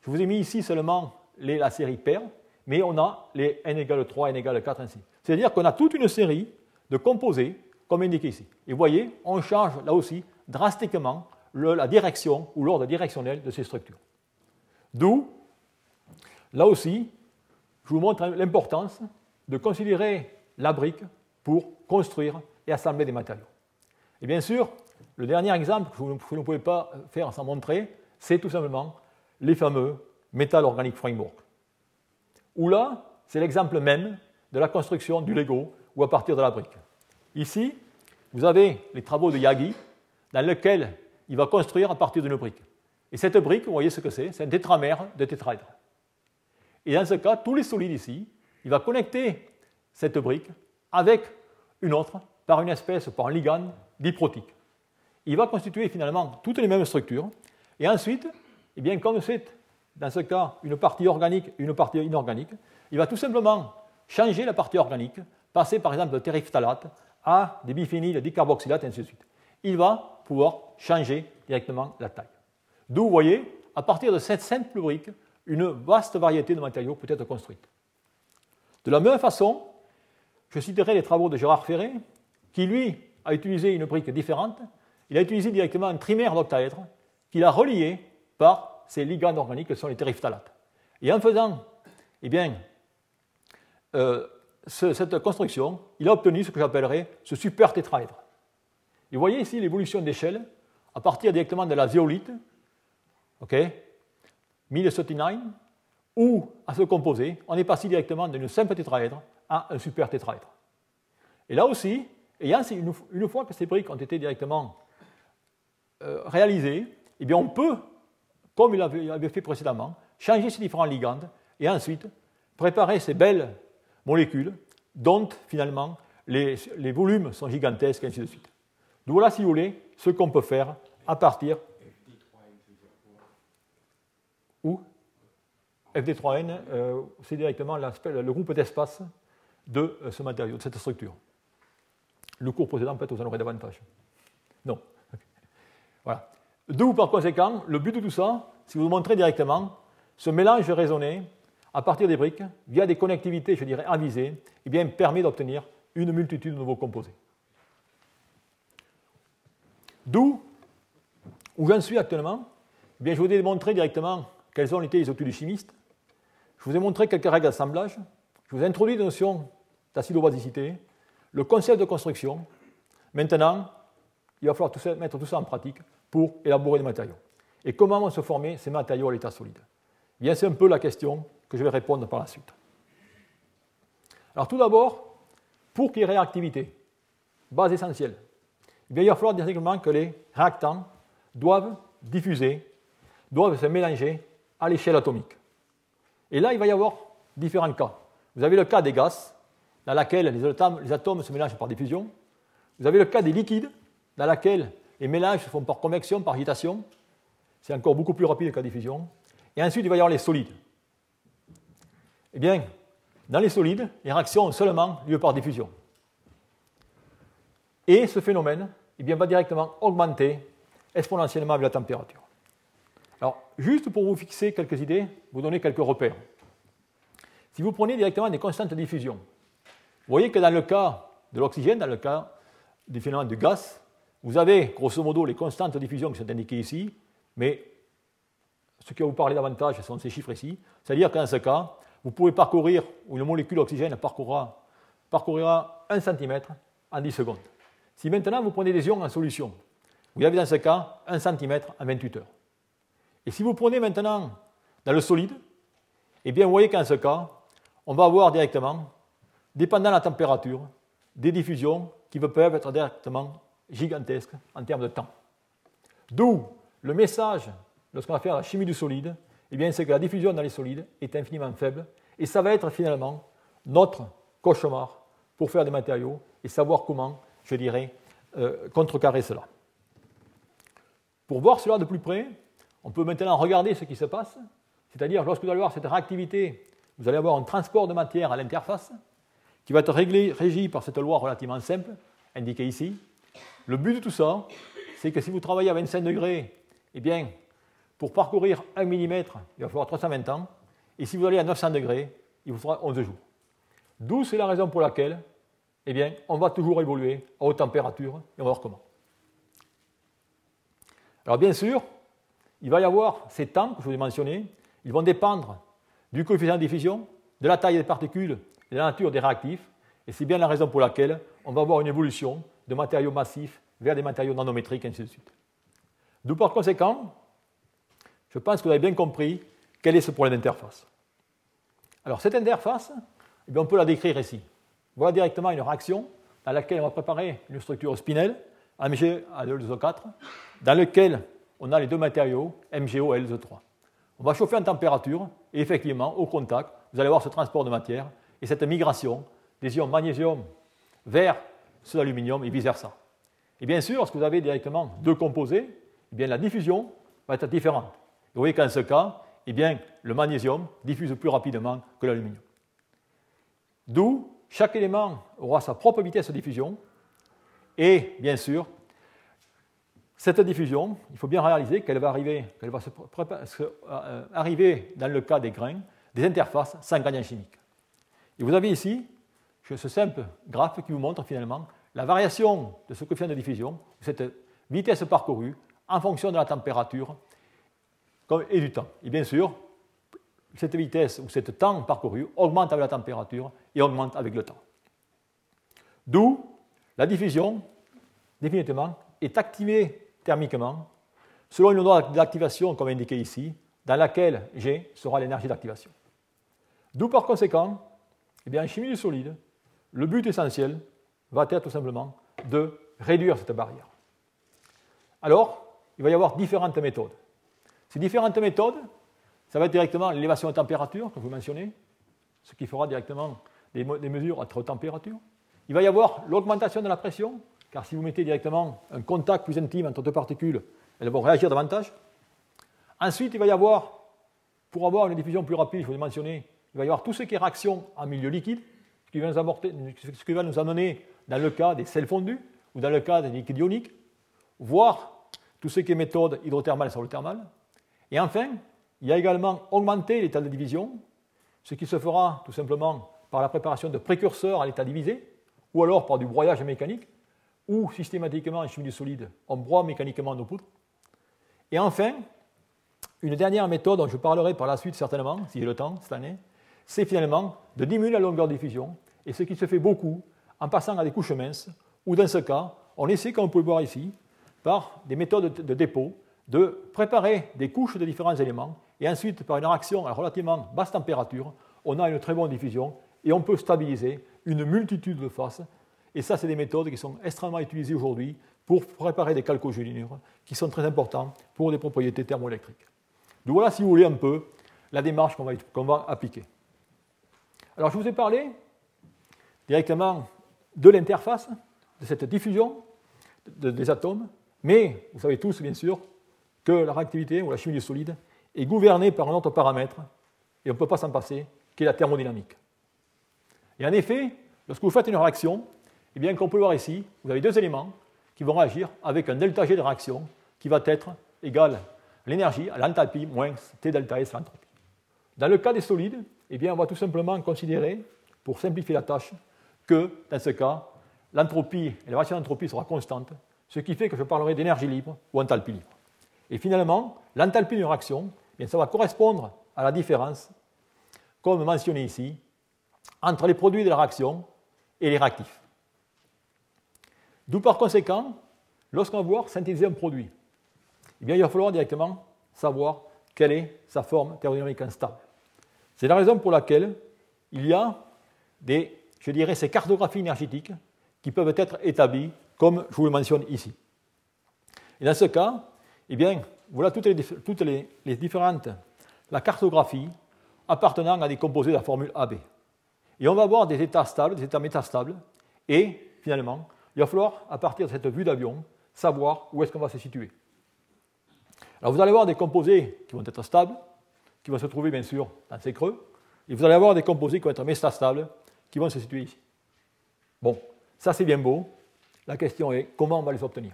je vous ai mis ici seulement la série paire, mais on a les n égale 3, n égale 4, ainsi. C'est-à-dire qu'on a toute une série de composés comme indiqué ici. Et vous voyez, on change là aussi drastiquement la direction ou l'ordre directionnel de ces structures. D'où, là aussi, je vous montre l'importance de considérer la brique pour construire et assembler des matériaux. Et bien sûr, le dernier exemple que vous ne pouvez pas faire sans montrer, c'est tout simplement les fameux Metal Organic Framework. Où là, c'est l'exemple même de la construction du Lego ou à partir de la brique. Ici, vous avez les travaux de Yagi, dans lesquels il va construire à partir d'une brique. Et cette brique, vous voyez ce que c'est, c'est un tétramère de tétraèdre. Et dans ce cas, tous les solides ici, il va connecter cette brique avec une autre par une espèce, par un ligand diprotique. Il va constituer finalement toutes les mêmes structures. Et ensuite, eh bien, comme c'est dans ce cas une partie organique et une partie inorganique, il va tout simplement changer la partie organique, passer par exemple de terephthalate à des biphényles, des carboxylates, et ainsi de suite. Il va pouvoir changer directement la taille. D'où, vous voyez, à partir de cette simple brique, une vaste variété de matériaux peut être construite. De la même façon, je citerai les travaux de Gérard Ferré, qui lui a utilisé une brique différente. Il a utilisé directement un trimère d'octaèdre qu'il a relié par ces ligands organiques que sont les terephtalates. Et en faisant eh bien, euh, cette construction, il a obtenu ce que j'appellerais ce super tétraèdre. Et vous voyez ici l'évolution d'échelle à partir directement de la zéolite, ok, 1039, où à ce composé, on est passé directement d'une simple tétraèdre à un super tétraèdre. Et là aussi, une, fois que ces briques ont été directement euh, réalisées, eh bien on peut, comme il avait fait précédemment, changer ces différents ligands et ensuite préparer ces belles molécules dont finalement les, volumes sont gigantesques et ainsi de suite. Donc voilà, si vous voulez, ce qu'on peut faire à partir. Où FD3N, euh, c'est directement le groupe d'espace de euh, ce matériau, de cette structure. Le cours précédent, peut-être, vous en aurez davantage. Non. Voilà. D'où, par conséquent, le but de tout ça, c'est vous montrer directement ce mélange raisonné à partir des briques, via des connectivités, je dirais, avisées, eh permet d'obtenir une multitude de nouveaux composés. D'où, où j'en suis actuellement, eh bien, je vous ai montré directement quelles ont été les études chimistes. Je vous ai montré quelques règles d'assemblage. Je vous ai introduit des notions d'acido-basicité, le concept de construction. Maintenant, il va falloir mettre tout ça en pratique pour élaborer des matériaux. Et comment vont se former ces matériaux à l'état solide? Eh Bien, c'est un peu la question que je vais répondre par la suite. Alors tout d'abord, pour qu'il y ait réactivité, base essentielle, eh il va falloir directement que les réactants doivent diffuser, doivent se mélanger à l'échelle atomique. Et là, il va y avoir différents cas. Vous avez le cas des gaz, dans lequel les atomes, se mélangent par diffusion. Vous avez le cas des liquides, dans lequel les mélanges se font par convection, par agitation. C'est encore beaucoup plus rapide que la diffusion. Et ensuite, il va y avoir les solides. Eh bien, dans les solides, les réactions ont seulement lieu par diffusion. Et ce phénomène eh bien, va directement augmenter exponentiellement avec la température. Alors, juste pour vous fixer quelques idées, vous donner quelques repères. Si vous prenez directement des constantes de diffusion, vous voyez que dans le cas de l'oxygène, dans le cas du phénomène du gaz, vous avez grosso modo les constantes de diffusion qui sont indiquées ici, mais ce qui va vous parler davantage ce sont ces chiffres ici. C'est-à-dire qu'en ce cas, vous pouvez parcourir, ou une molécule d'oxygène parcourra, parcourira 1 cm en 10 secondes. Si maintenant vous prenez des ions en solution, vous avez dans ce cas 1 cm en 28 heures. Et si vous prenez maintenant dans le solide, eh bien vous voyez qu'en ce cas, on va avoir directement, dépendant de la température, des diffusions qui peuvent être directement gigantesques en termes de temps. D'où le message, lorsqu'on va faire la chimie du solide, eh bien, c'est que la diffusion dans les solides est infiniment faible, et ça va être finalement notre cauchemar pour faire des matériaux et savoir comment, je dirais, euh, contrecarrer cela. Pour voir cela de plus près, on peut maintenant regarder ce qui se passe, c'est-à-dire lorsque vous allez avoir cette réactivité, vous allez avoir un transport de matière à l'interface qui va être réglé, régi par cette loi relativement simple, indiquée ici. Le but de tout ça, c'est que si vous travaillez à 25 degrés, eh bien, pour parcourir 1 mm, il va falloir 320 ans. Et si vous allez à 900 degrés, il vous faudra 11 jours. D'où c'est la raison pour laquelle eh bien, on va toujours évoluer à haute température et on va voir comment. Alors bien sûr, il va y avoir ces temps que je vous ai mentionnés, ils vont dépendre du coefficient de diffusion, de la taille des particules et de la nature des réactifs, et c'est bien la raison pour laquelle on va avoir une évolution de matériaux massifs vers des matériaux nanométriques, et ainsi de suite. D'où par conséquent, je pense que vous avez bien compris quel est ce problème d'interface. Alors cette interface, eh on peut la décrire ici. Voilà directement une réaction dans laquelle on va préparer une structure spinelle, MG à 2 4 dans laquelle on a les deux matériaux, MgO et LZ3. On va chauffer en température, et effectivement, au contact, vous allez avoir ce transport de matière et cette migration des ions magnésium vers ceux d'aluminium et vice-versa. Et bien sûr, lorsque vous avez directement deux composés, eh la diffusion va être différente. Vous voyez qu'en ce cas, eh le magnésium diffuse plus rapidement que l'aluminium. D'où chaque élément aura sa propre vitesse de diffusion. Et bien sûr, cette diffusion, il faut bien réaliser qu'elle va, arriver, qu'elle va euh, arriver, dans le cas des grains, des interfaces sans gradient chimique. Et vous avez ici ce simple graphe qui vous montre finalement la variation de ce coefficient de diffusion, cette vitesse parcourue, en fonction de la température et du temps. Et bien sûr, cette vitesse ou ce temps parcouru augmente avec la température et augmente avec le temps. D'où la diffusion, définitivement, est activée thermiquement selon une loi d'activation comme indiqué ici, dans laquelle G sera l'énergie d'activation. D'où par conséquent, eh bien, en chimie du solide, le but essentiel va être tout simplement de réduire cette barrière. Alors, il va y avoir différentes méthodes. Ces différentes méthodes, ça va être directement l'élévation de température, comme vous mentionnez, ce qui fera directement des, mesures à haute température. Il va y avoir l'augmentation de la pression, car si vous mettez directement un contact plus intime entre deux particules, elles vont réagir davantage. Ensuite, il va y avoir, pour avoir une diffusion plus rapide, il faut le mentionner, il va y avoir tout ce qui est réaction en milieu liquide, ce qui va nous, qui va nous amener dans le cas des sels fondus ou dans le cas des liquides ioniques, voire tout ce qui est méthode hydrothermale sur le thermal. Et enfin, il y a également augmenté l'état de division, ce qui se fera tout simplement par la préparation de précurseurs à l'état divisé, ou alors par du broyage mécanique, ou systématiquement en chimie du solide, on broie mécaniquement nos poudres. Et enfin, une dernière méthode dont je parlerai par la suite certainement, si j'ai le temps cette année, c'est finalement de diminuer la longueur de diffusion, et ce qui se fait beaucoup en passant à des couches minces, ou dans ce cas, on essaie, comme on peut le voir ici, par des méthodes de dépôt, de préparer des couches de différents éléments et ensuite, par une réaction à relativement basse température, on a une très bonne diffusion et on peut stabiliser une multitude de faces. Et ça, c'est des méthodes qui sont extrêmement utilisées aujourd'hui pour préparer des calcogélinures qui sont très importants pour des propriétés thermoélectriques. Donc voilà, si vous voulez, un peu la démarche qu'on va, appliquer. Alors, je vous ai parlé directement de l'interface, de cette diffusion des atomes, mais vous savez tous, bien sûr, que la réactivité ou la chimie du solide est gouvernée par un autre paramètre, et on ne peut pas s'en passer, qui est la thermodynamique. Et en effet, lorsque vous faites une réaction, eh bien, comme on peut le voir ici, vous avez deux éléments qui vont réagir avec un delta G de réaction qui va être égal à l'énergie, à l'enthalpie moins T delta S l'entropie. Dans le cas des solides, eh bien, on va tout simplement considérer, pour simplifier la tâche, que dans ce cas, l'entropie et la variation d'entropie sera constante, ce qui fait que je parlerai d'énergie libre ou enthalpie libre. Et finalement, l'enthalpie d'une réaction, bien, ça va correspondre à la différence, comme mentionné ici, entre les produits de la réaction et les réactifs. D'où par conséquent, lorsqu'on va vouloir synthétiser un produit, eh il va falloir directement savoir quelle est sa forme thermodynamique instable. C'est la raison pour laquelle il y a des, je dirais, ces cartographies énergétiques qui peuvent être établies, comme je vous le mentionne ici. Et dans ce cas, eh bien, voilà toutes les, différentes, la cartographie appartenant à des composés de la formule AB. Et on va avoir des états stables, des états métastables, et finalement, il va falloir, à partir de cette vue d'avion, savoir où est-ce qu'on va se situer. Alors vous allez avoir des composés qui vont être stables, qui vont se trouver bien sûr dans ces creux, et vous allez avoir des composés qui vont être métastables, qui vont se situer ici. Bon, ça c'est bien beau. La question est comment on va les obtenir?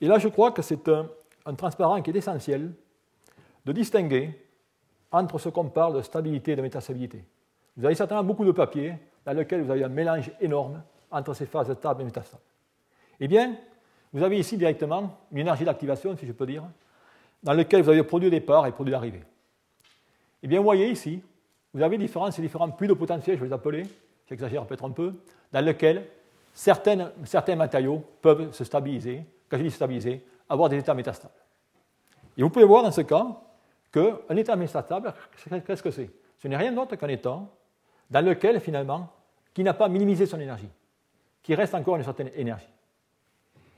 Et là, je crois que c'est un, transparent qui est essentiel de distinguer entre ce qu'on parle de stabilité et de métastabilité. Vous avez certainement beaucoup de papiers dans lesquels vous avez un mélange énorme entre ces phases stables et métastables. Eh bien, vous avez ici directement une énergie d'activation, si je peux dire, dans lequel vous avez le produit de départ et le produit d'arrivée. Eh bien, vous voyez ici, vous avez différents, ces différents puits de potentiel, je vais les appeler, j'exagère peut-être un peu, dans lesquels certains matériaux peuvent se stabiliser quand je dis stabiliser, avoir des états métastables. Et vous pouvez voir dans ce cas qu'un état métastable, qu'est-ce que c'est? Ce n'est rien d'autre qu'un état dans lequel, finalement, qui n'a pas minimisé son énergie, qui reste encore une certaine énergie.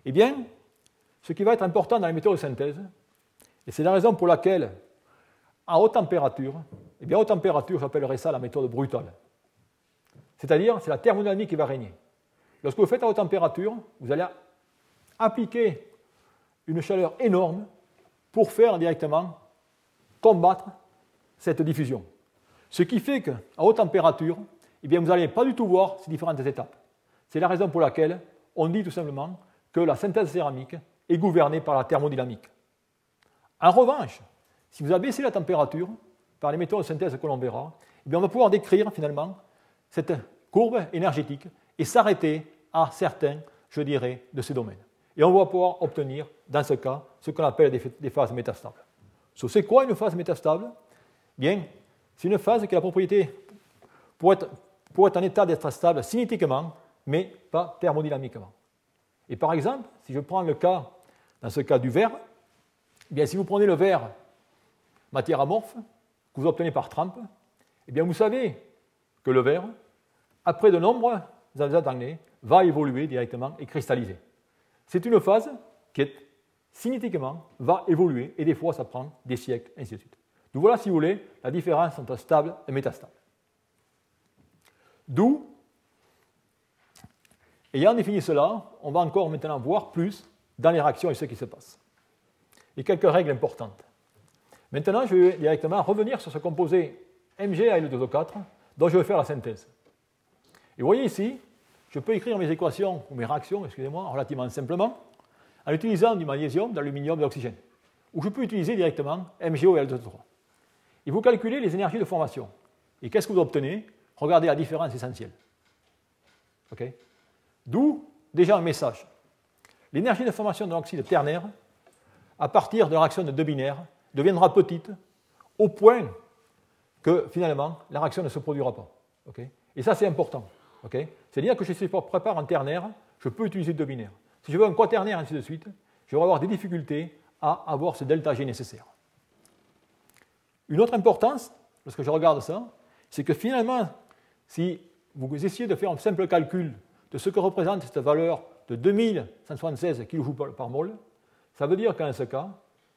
Eh bien, ce qui va être important dans les méthodes de synthèse, et c'est la raison pour laquelle à haute température, eh bien, à haute température, j'appellerais ça la méthode brutale. C'est-à-dire, c'est la thermodynamique qui va régner. Lorsque vous faites à haute température, vous allez appliquer une chaleur énorme pour faire directement combattre cette diffusion. Ce qui fait qu'à haute température, eh bien, vous n'allez pas du tout voir ces différentes étapes. C'est la raison pour laquelle on dit tout simplement que la synthèse céramique est gouvernée par la thermodynamique. En revanche, si vous abaissez la température par les méthodes de synthèse que l'on verra, eh on va pouvoir décrire finalement cette courbe énergétique et s'arrêter à certains, je dirais, de ces domaines. Et on va pouvoir obtenir, dans ce cas, ce qu'on appelle des phases métastables. C'est quoi une phase métastable? Bien, c'est une phase qui a la propriété pour être, pour être en état d'être stable cinétiquement, mais pas thermodynamiquement. Et par exemple, si je prends le cas, dans ce cas du verre, eh bien, si vous prenez le verre matière amorphe, que vous obtenez par trempe, eh bien, vous savez que le verre, après de nombreuses années, va évoluer directement et cristalliser. C'est une phase qui cinétiquement va évoluer et des fois ça prend des siècles, ainsi de suite. Donc voilà, si vous voulez, la différence entre stable et métastable. D'où, ayant défini cela, on va encore maintenant voir plus dans les réactions et ce qui se passe. Et quelques règles importantes. Maintenant, je vais directement revenir sur ce composé MgAl2O4 dont je vais faire la synthèse. Et vous voyez ici, je peux écrire mes équations ou mes réactions, excusez-moi, relativement simplement, en utilisant du magnésium, de l'aluminium, de l'oxygène. Ou je peux utiliser directement MgO et L2O3. Et vous calculez les énergies de formation. Et qu'est-ce que vous obtenez? Regardez la différence essentielle. D'où déjà un message. L'énergie de formation de l'oxyde ternaire, à partir de la réaction de deux binaires, deviendra petite au point que finalement la réaction ne se produira pas. Et ça, c'est important. C'est-à-dire que si je prépare en ternaire, je peux utiliser deux binaires. Si je veux un quaternaire, ainsi de suite, je vais avoir des difficultés à avoir ce delta G nécessaire. Une autre importance, lorsque je regarde ça, c'est que finalement, si vous essayez de faire un simple calcul de ce que représente cette valeur de 2176 kJ par mol, ça veut dire qu'en ce cas,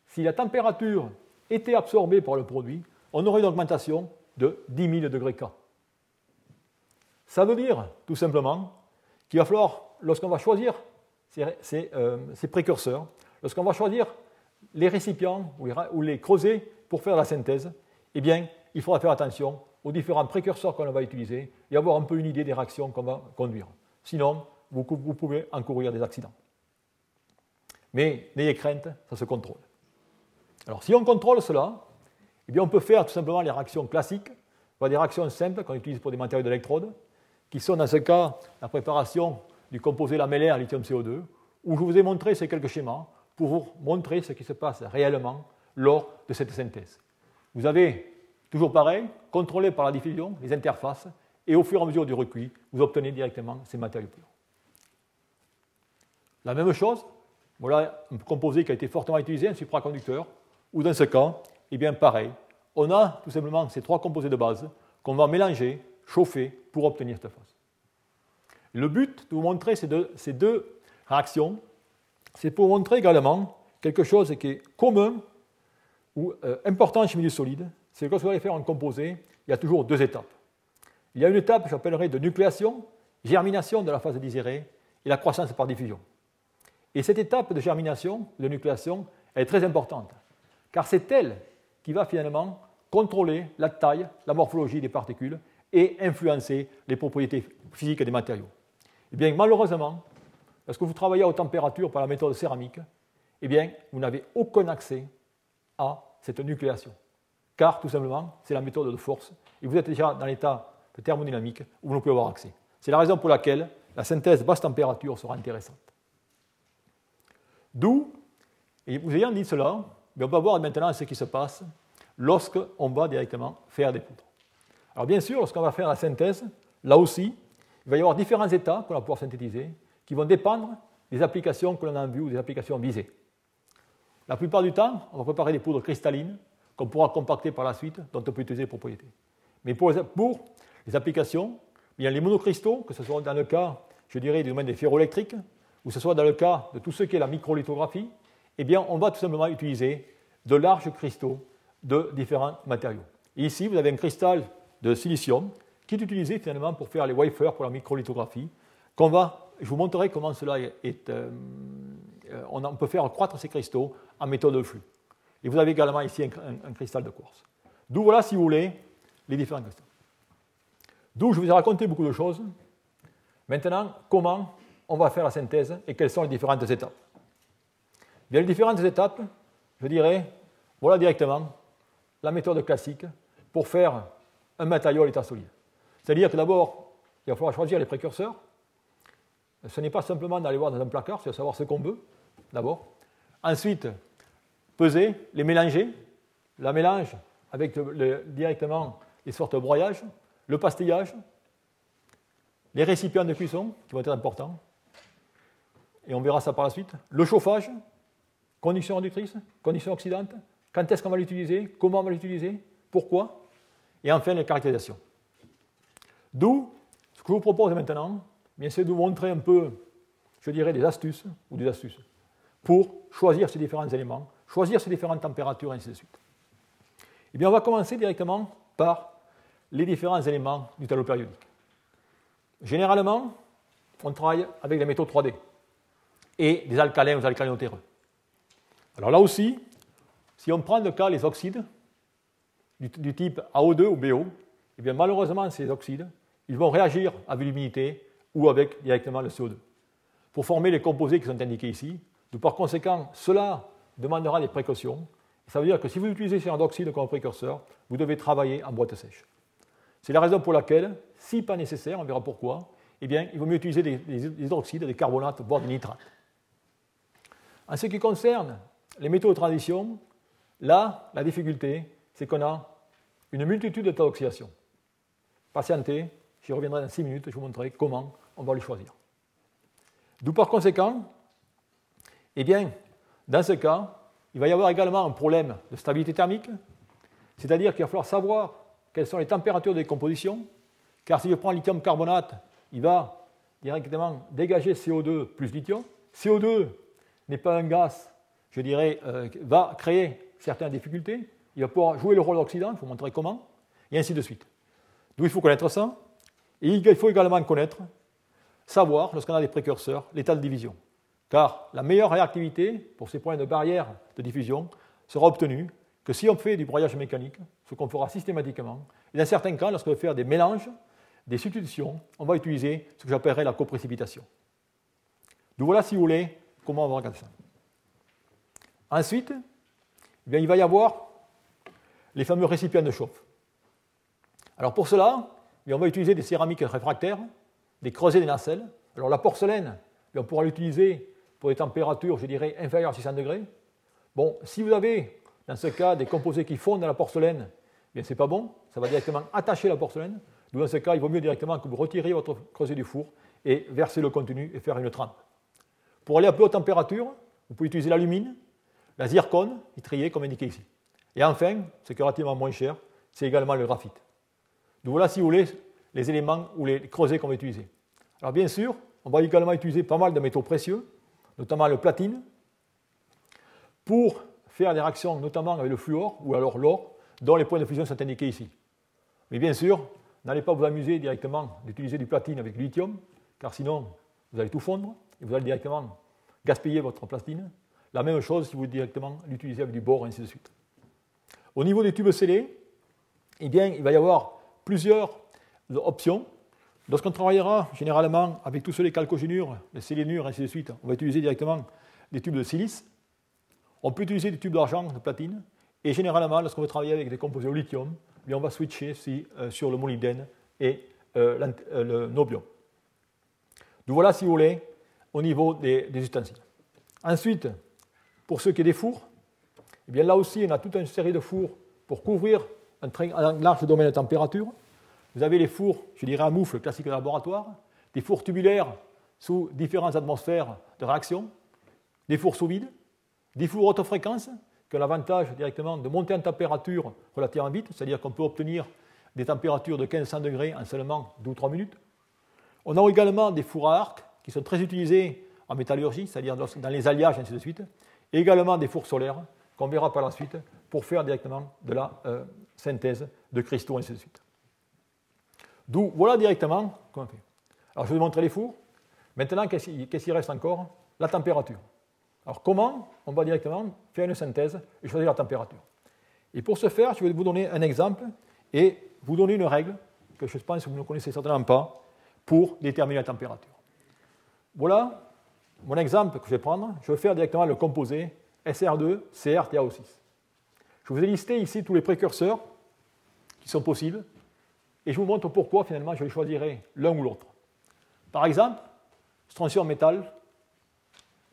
si la température était absorbée par le produit, on aurait une augmentation de 10 000 degrés K. Ça veut dire tout simplement qu'il va falloir, lorsqu'on va choisir euh, ces, précurseurs, lorsqu'on va choisir les récipients ou les, creusets pour faire la synthèse, eh bien, il faudra faire attention aux différents précurseurs qu'on va utiliser et avoir un peu une idée des réactions qu'on va conduire. Sinon, vous, pouvez encourir des accidents. Mais n'ayez crainte, ça se contrôle. Alors, si on contrôle cela, eh bien, on peut faire tout simplement les réactions classiques, des réactions simples qu'on utilise pour des matériaux d'électrode, qui sont dans ce cas la préparation du composé lamellaire lithium-CO2, où je vous ai montré ces quelques schémas pour vous montrer ce qui se passe réellement lors de cette synthèse. Vous avez, toujours pareil, contrôlé par la diffusion, les interfaces, et au fur et à mesure du recuit, vous obtenez directement ces matériaux purs. La même chose, voilà un composé qui a été fortement utilisé, un supraconducteur, ou dans ce cas, eh bien pareil, on a tout simplement ces trois composés de base qu'on va mélanger, chauffer pour obtenir cette phase. Le but de vous montrer ces deux, réactions, c'est pour vous montrer également quelque chose qui est commun ou euh, important en chimie du solide, c'est que lorsque vous allez faire un composé, il y a toujours deux étapes. Il y a une étape que j'appellerai de nucléation, germination de la phase désirée, et la croissance par diffusion. Et cette étape de germination, de nucléation, elle est très importante, car c'est elle qui va finalement contrôler la taille, la morphologie des particules et influencer les propriétés physiques des matériaux. Eh bien, malheureusement, lorsque vous travaillez à haute température par la méthode céramique, eh bien, vous n'avez aucun accès à cette nucléation. Car, tout simplement, c'est la méthode de force, et vous êtes déjà dans l'état thermodynamique où ne pouvez avoir accès. C'est la raison pour laquelle la synthèse basse température sera intéressante. D'où, et vous ayant dit cela, on va voir maintenant ce qui se passe lorsqu'on va directement faire des poudres. Alors bien sûr, lorsqu'on va faire la synthèse, là aussi, il va y avoir différents états qu'on va pouvoir synthétiser qui vont dépendre des applications que l'on a vues ou des applications visées. La plupart du temps, on va préparer des poudres cristallines qu'on pourra compacter par la suite, dont on peut utiliser les propriétés. Mais pour les, applications, les monocristaux, que ce soit dans le cas, je dirais, du domaine des ferroélectriques, ou ce soit dans le cas de tout ce qui est la microlithographie, eh bien, on va tout simplement utiliser de larges cristaux de différents matériaux. ici, vous avez un cristal de silicium qui est utilisé finalement pour faire les wafers pour la microlithographie. va, je vous montrerai comment cela est. Euh, on, peut faire croître ces cristaux en méthode de flux. Et vous avez également ici un, cristal de quartz. D'où voilà, si vous voulez, les différents cristaux. D'où je vous ai raconté beaucoup de choses. Maintenant, comment on va faire la synthèse et quelles sont les différentes étapes? Bien, les différentes étapes, je dirais, voilà directement la méthode classique pour faire un matériau à l'état solide. C'est-à-dire que d'abord, il va falloir choisir les précurseurs. Ce n'est pas simplement d'aller voir dans un placard, c'est de savoir ce qu'on veut, d'abord. Ensuite, peser, les mélanger, la mélange avec directement les sortes de broyage, le pastillage, les récipients de cuisson qui vont être importants, et on verra ça par la suite, le chauffage, conditions réductrices, conditions oxydantes, quand est-ce qu'on va l'utiliser, comment on va l'utiliser, pourquoi, et enfin les caractérisations. D'où, ce que je vous propose maintenant, c'est de vous montrer un peu, je dirais, des astuces, ou des astuces, pour choisir ces différents éléments, choisir ces différentes températures, et ainsi de suite. Eh bien, on va commencer directement par les différents éléments du tableau périodique. Généralement, on travaille avec des métaux 3D et des alcalins aux alcalins terreux. Alors là aussi, si on prend le cas les oxydes du, type AO2 ou BO, eh bien malheureusement ces oxydes, ils vont réagir avec l'humidité ou avec directement le CO2 pour former les composés qui sont indiqués ici. Donc, par conséquent, cela demandera des précautions. Ça veut dire que si vous utilisez ce genre d'oxyde comme précurseur, vous devez travailler en boîte sèche. C'est la raison pour laquelle, si pas nécessaire, on verra pourquoi, eh bien, il vaut mieux utiliser des, hydroxydes, des carbonates, voire des nitrates. En ce qui concerne les métaux de transition, là, la difficulté, c'est qu'on a une multitude d'états d'oxydation. Patientez, j'y reviendrai dans 6 minutes, je vous montrerai comment on va les choisir. D'où par conséquent, eh bien, dans ce cas, il va y avoir également un problème de stabilité thermique, c'est-à-dire qu'il va falloir savoir quelles sont les températures de décomposition, car si je prends lithium carbonate, il va directement dégager CO2 plus lithium. CO2 n'est pas un gaz, je dirais, euh, va créer certaines difficultés. Il va pouvoir jouer le rôle d'oxydant, il faut montrer comment, et ainsi de suite. D'où il faut connaître ça. Et il faut également connaître, savoir, lorsqu'on a des précurseurs, l'état de division. Car la meilleure réactivité pour ces points de barrière de diffusion sera obtenue que si on fait du broyage mécanique, ce qu'on fera systématiquement, et dans certains cas, lorsqu'on veut faire des mélanges, des substitutions, on va utiliser ce que j'appellerais la coprécipitation. Donc voilà, si vous voulez, comment on va regarder ça. Ensuite, eh il va y avoir les fameux récipients de chauffe. Alors pour cela, eh on va utiliser des céramiques réfractaires, des creusets des nacelles. Alors la porcelaine, eh on pourra l'utiliser pour des températures, je dirais, inférieures à 600 degrés. Bon, si vous avez dans ce cas, des composés qui fondent dans la porcelaine, bien c'est pas bon, ça va directement attacher la porcelaine. dans ce cas, il vaut mieux directement que vous retiriez votre creuset du four et verser le contenu et faire une trempe. Pour aller à plus haute température, vous pouvez utiliser l'alumine, la zircone, triée comme indiqué ici. Et enfin, ce qui est relativement moins cher, c'est également le graphite. Donc voilà, si vous voulez, les éléments ou les creusets qu'on va utiliser. Alors bien sûr, on va également utiliser pas mal de métaux précieux, notamment le platine, pour faire des réactions notamment avec le fluor ou alors l'or, dont les points de fusion sont indiqués ici. Mais bien sûr, n'allez pas vous amuser directement d'utiliser du platine avec du lithium, car sinon vous allez tout fondre et vous allez directement gaspiller votre platine. La même chose si vous directement l'utilisez avec du bore, et ainsi de suite. Au niveau des tubes scellés, eh bien, il va y avoir plusieurs options. Lorsqu'on travaillera généralement avec tous les calcogénures, les sélénures, ainsi de suite, on va utiliser directement des tubes de silice. On peut utiliser des tubes d'argent, de platine, et généralement, lorsqu'on veut travailler avec des composés au lithium, eh on va switcher euh, sur le molybdène et euh, euh, le nobium. Donc voilà, si vous voulez, au niveau des, ustensiles. Ensuite, pour ce qui est des fours, eh bien là aussi, on a toute une série de fours pour couvrir un, large domaine de température. Vous avez les fours, je dirais à moufle classique de laboratoire, des fours tubulaires sous différentes atmosphères de réaction, des fours sous vide, des fours haute fréquence, qui ont l'avantage directement de monter en température relativement vite, c'est-à-dire qu'on peut obtenir des températures de 1500 degrés en seulement 2 ou 3 minutes. On a également des fours à arc qui sont très utilisés en métallurgie, c'est-à-dire dans les alliages, ainsi de suite, et également des fours solaires, qu'on verra par la suite, pour faire directement de la euh, synthèse de cristaux, ainsi de suite. D'où, voilà directement comment on fait. Alors, je vais vous montrer les fours. Maintenant, qu'est-ce qui reste encore? La température. Alors, comment on va directement faire une synthèse et choisir la température? Et pour ce faire, je vais vous donner un exemple et vous donner une règle que je pense que vous ne connaissez certainement pas pour déterminer la température. Voilà mon exemple que je vais prendre. Je vais faire directement le composé SR2 CrTaO6. Je vous ai listé ici tous les précurseurs qui sont possibles et je vous montre pourquoi finalement je choisirai l'un ou l'autre. Par exemple, strontium métal,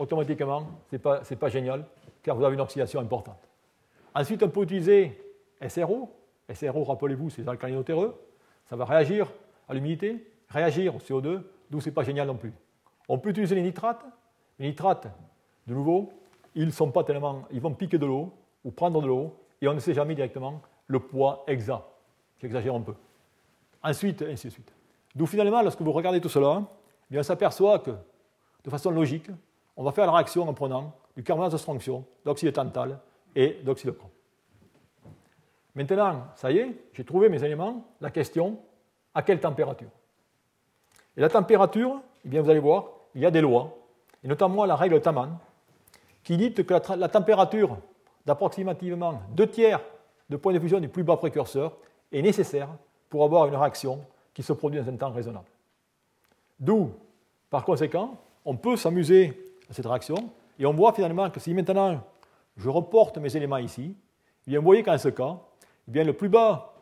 automatiquement, ce n'est pas, pas, génial car vous avez une oxydation importante. Ensuite, on peut utiliser SRO. SRO, rappelez-vous, c'est alcalino terreux. Ça va réagir à l'humidité, réagir au CO2, d'où ce n'est pas génial non plus. On peut utiliser les nitrates. Les nitrates, de nouveau, ils, sont pas tellement, ils vont piquer de l'eau ou prendre de l'eau et on ne sait jamais directement le poids exact. J'exagère un peu. Ensuite, ainsi de suite. D'où finalement, lorsque vous regardez tout cela, eh on s'aperçoit que, de façon logique, on va faire la réaction en prenant du carbonate de strontium, d'oxyde tantal et d'oxyde de chrome. Maintenant, ça y est, j'ai trouvé mes éléments. La question, à quelle température? Et la température, eh bien, vous allez voir, il y a des lois, et notamment la règle Taman, qui dit que la, la température d'approximativement deux tiers de point de fusion du plus bas précurseur est nécessaire pour avoir une réaction qui se produit dans un temps raisonnable. D'où, par conséquent, on peut s'amuser cette réaction, et on voit finalement que si maintenant je reporte mes éléments ici, eh bien, vous voyez qu'en ce cas, eh bien, le plus bas,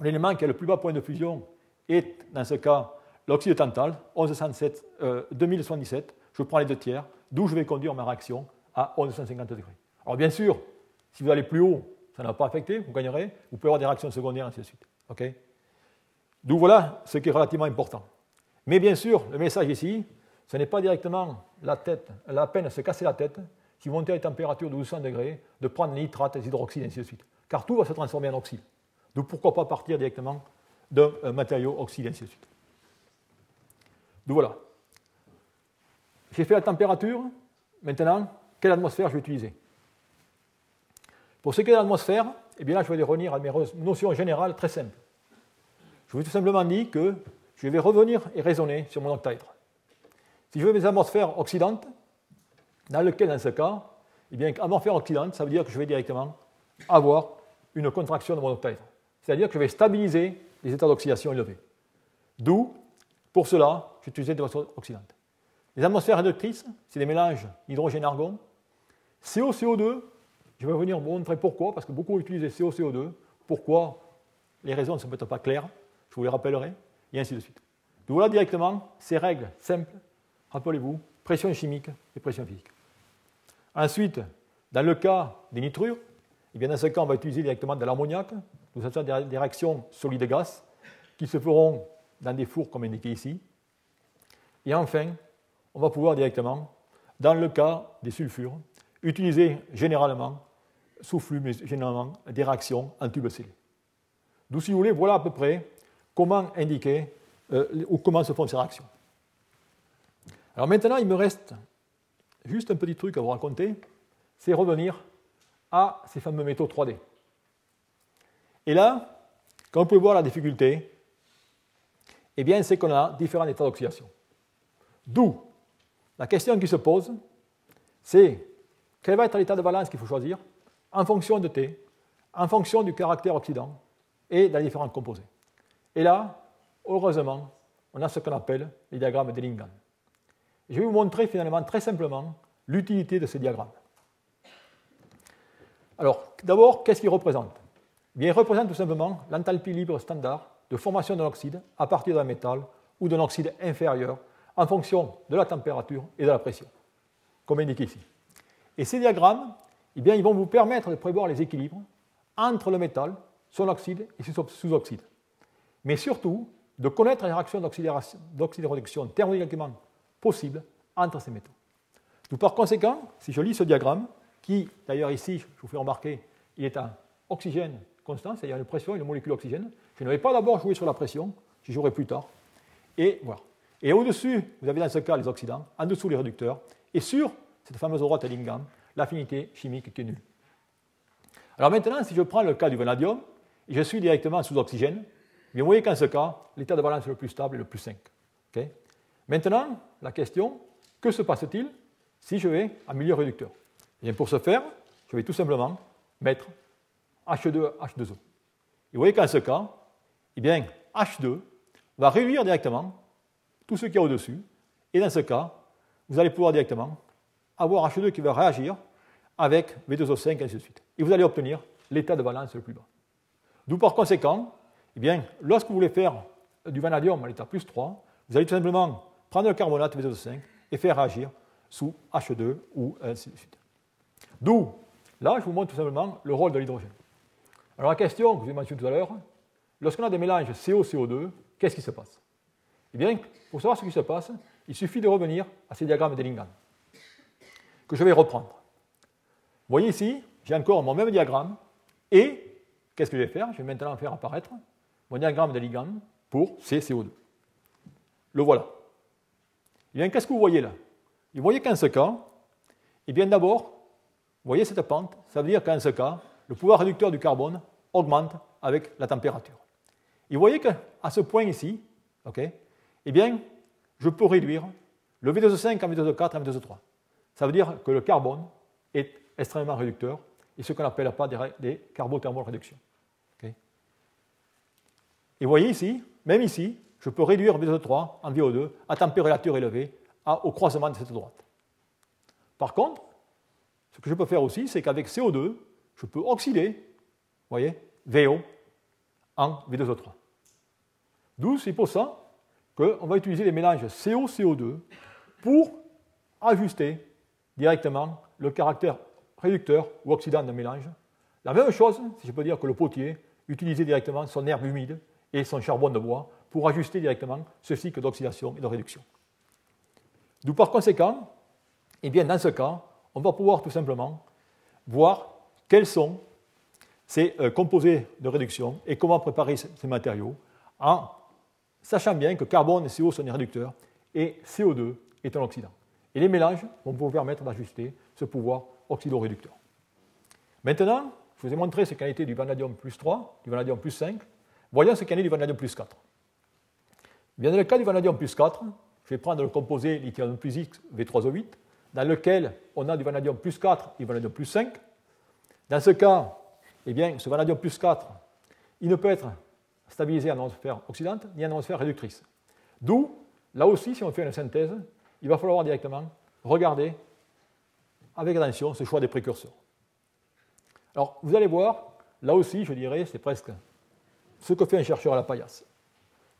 l'élément qui a le plus bas point de fusion est, dans ce cas, l'oxyde tantal, 1177, euh, 2077, je prends les deux tiers, d'où je vais conduire ma réaction à 1150 degrés. Alors bien sûr, si vous allez plus haut, ça n'a pas affecté, vous gagnerez, vous pouvez avoir des réactions secondaires, ainsi de suite. D'où voilà ce qui est relativement important. Mais bien sûr, le message ici, ce n'est pas directement la, tête, la peine de se casser la tête si vous montez à une température de 1200 degrés, de prendre les nitrates, les hydroxydes, ainsi de suite. Car tout va se transformer en oxyde. Donc pourquoi pas partir directement d'un matériau oxyde, ainsi de suite. Donc voilà. J'ai fait la température. Maintenant, quelle atmosphère je vais utiliser? Pour ce qui est de l'atmosphère, eh bien je vais revenir à mes notions générales très simples. Je vous ai tout simplement dit que je vais revenir et raisonner sur mon octaèdre. Si je veux mes atmosphères oxydantes, dans lequel, dans ce cas, eh bien, atmosphère oxydante, ça veut dire que je vais directement avoir une contraction de mon octaèdre. C'est-à-dire que je vais stabiliser les états d'oxydation élevés. D'où, pour cela, j'utilisais des atmosphères oxydantes. Les atmosphères réductrices, c'est des mélanges hydrogène-argon. CO-CO2, je vais venir vous montrer pourquoi, parce que beaucoup utilisent CO-CO2. Pourquoi Les raisons ne sont peut-être pas claires, je vous les rappellerai, et ainsi de suite. Donc voilà directement ces règles simples, rappelez-vous, pression chimique et pression physique. Ensuite, dans le cas des nitrures, eh bien dans ce cas, on va utiliser directement de l'ammoniac. Nous avons des réactions solides-gaz qui se feront dans des fours comme indiqué ici. Et enfin, on va pouvoir directement, dans le cas des sulfures, utiliser généralement, sous flux, mais généralement, des réactions en tube scellé. D'où, si vous voulez, voilà à peu près comment indiquer euh, ou comment se font ces réactions. Alors maintenant, il me reste juste un petit truc à vous raconter, c'est revenir à ces fameux métaux 3D. Et là, comme vous pouvez voir la difficulté, eh bien, c'est qu'on a différents états d'oxydation. D'où la question qui se pose, c'est quel va être l'état de valence qu'il faut choisir en fonction de T, en fonction du caractère oxydant et des différents composés. Et là, heureusement, on a ce qu'on appelle les diagrammes d'Ellingham. Je vais vous montrer finalement très simplement l'utilité de ces diagrammes. Alors, d'abord, qu'est-ce qu'ils représentent? Eh Ils représentent tout simplement l'enthalpie libre standard de formation d'un oxyde à partir d'un métal ou d'un oxyde inférieur en fonction de la température et de la pression, comme indiqué ici. Et ces diagrammes, eh bien, ils vont vous permettre de prévoir les équilibres entre le métal, son oxyde et son sous-oxyde. Mais surtout, de connaître les réactions d'oxydation thermodynamiquement possibles entre ces métaux. Donc, par conséquent, si je lis ce diagramme, qui d'ailleurs ici, je vous fais remarquer, il est un oxygène constant, c'est-à-dire une pression, une molécule d'oxygène, je ne vais pas d'abord jouer sur la pression, j'y jouerai plus tard. Et voilà. Et au-dessus, vous avez dans ce cas les oxydants, en dessous les réducteurs, et sur cette fameuse droite Ellingham, l'affinité chimique est nulle. Alors maintenant, si je prends le cas du vanadium, et je suis directement sous oxygène, vous voyez qu'en ce cas, l'état de valence le plus stable est le plus 5. Maintenant, la question, que se passe-t-il si je vais en milieu réducteur? Eh Pour ce faire, je vais tout simplement mettre H2, H2O. Et vous voyez qu'en ce cas, eh bien, H2 va réduire directement tout ce qu'il y a au-dessus. Et dans ce cas, vous allez pouvoir directement avoir H2 qui va réagir avec V2O5 et ainsi de suite. Et vous allez obtenir l'état de valence le plus bas. D'où par conséquent, eh bien, lorsque vous voulez faire du vanadium à l'état plus 3, vous allez tout simplement prendre le carbonate V2O5 et faire réagir sous H2 ou ainsi de suite. D'où, là, je vous montre tout simplement le rôle de l'hydrogène. Alors la question que je vous ai mentionnée tout à l'heure, lorsqu'on a des mélanges CO-CO2, qu'est-ce qui se passe? Eh bien, pour savoir ce qui se passe, il suffit de revenir à ces diagrammes d'Ellingham, que je vais reprendre. Vous voyez ici, j'ai encore mon même diagramme, et qu'est-ce que je vais faire? Je vais maintenant faire apparaître mon diagramme d'Ellingham pour CCO2. Le voilà. Eh bien, qu'est-ce que vous voyez là? Vous voyez qu'en ce cas, eh bien d'abord, vous voyez cette pente, ça veut dire qu'en ce cas, le pouvoir réducteur du carbone augmente avec la température. Vous voyez qu'à ce point ici, ok, eh bien, je peux réduire le V2O5 en V2O4 en V2O3. Ça veut dire que le carbone est extrêmement réducteur et ce qu'on appelle pas des, carbothermales réduction. Et vous voyez ici, même ici, je peux réduire V2O3 en VO2 à température élevée au croisement de cette droite. Par contre, ce que je peux faire aussi, c'est qu'avec CO2, je peux oxyder, voyez, VO en V2O3. D'où c'est pour ça qu'on va utiliser les mélanges CO-CO2 pour ajuster directement le caractère réducteur ou oxydant d'un mélange. La même chose, si je peux dire que le potier utilisait directement son herbe humide et son charbon de bois pour ajuster directement ce cycle d'oxydation et de réduction. D'où par conséquent, eh bien, dans ce cas, on va pouvoir tout simplement voir quels sont ces euh, composés de réduction et comment préparer ces matériaux en sachant bien que carbone et CO sont des réducteurs et CO2 est un oxydant. Et les mélanges vont vous permettre d'ajuster ce pouvoir oxydoréducteur. Maintenant, je vous ai montré ce qu'en était du vanadium plus 3, du vanadium plus 5. Voyons ce qu'en est du vanadium plus 4. Bien, dans le cas du vanadium plus 4, je vais prendre le composé lithium plus X V3O8, dans lequel on a du vanadium plus 4 et du vanadium plus 5. Dans ce cas, eh bien, ce vanadium plus 4, il ne peut être stabilisé en atmosphère oxydante ni en atmosphère réductrice. D'où, là aussi, si on fait une synthèse, il va falloir directement regarder avec attention ce choix des précurseurs. Alors, vous allez voir, là aussi, je dirais, c'est presque ce que fait un chercheur à la paillasse.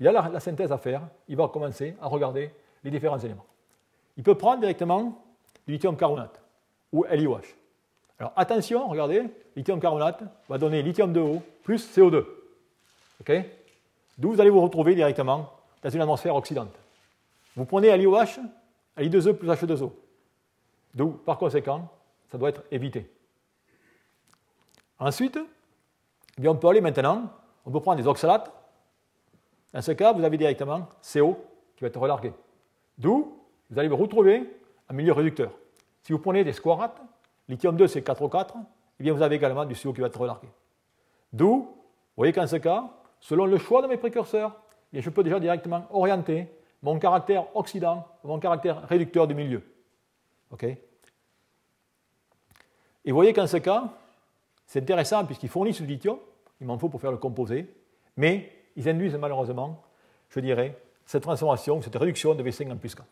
Il a la, synthèse à faire, il va commencer à regarder les différents éléments. Il peut prendre directement du lithium carbonate ou LiOH. Alors attention, regardez, lithium carbonate va donner lithium 2O plus CO2. D'où vous allez vous retrouver directement dans une atmosphère oxydante. Vous prenez LiOH, Li2E plus H2O. D'où, par conséquent, ça doit être évité. Ensuite, eh on peut aller maintenant, on peut prendre des oxalates. Dans ce cas, vous avez directement CO qui va être relargué. D'où vous allez vous retrouver un milieu réducteur. Si vous prenez des squarates, lithium 2 c'est 4O4, eh bien vous avez également du CO qui va être relargué. D'où, vous voyez qu'en ce cas, selon le choix de mes précurseurs, eh je peux déjà directement orienter mon caractère oxydant, mon caractère réducteur du milieu. Et vous voyez qu'en ce cas, c'est intéressant puisqu'ils fournissent du lithium, il m'en faut pour faire le composé, mais ils induisent malheureusement, je dirais, cette transformation, cette réduction de V5 en plus 4.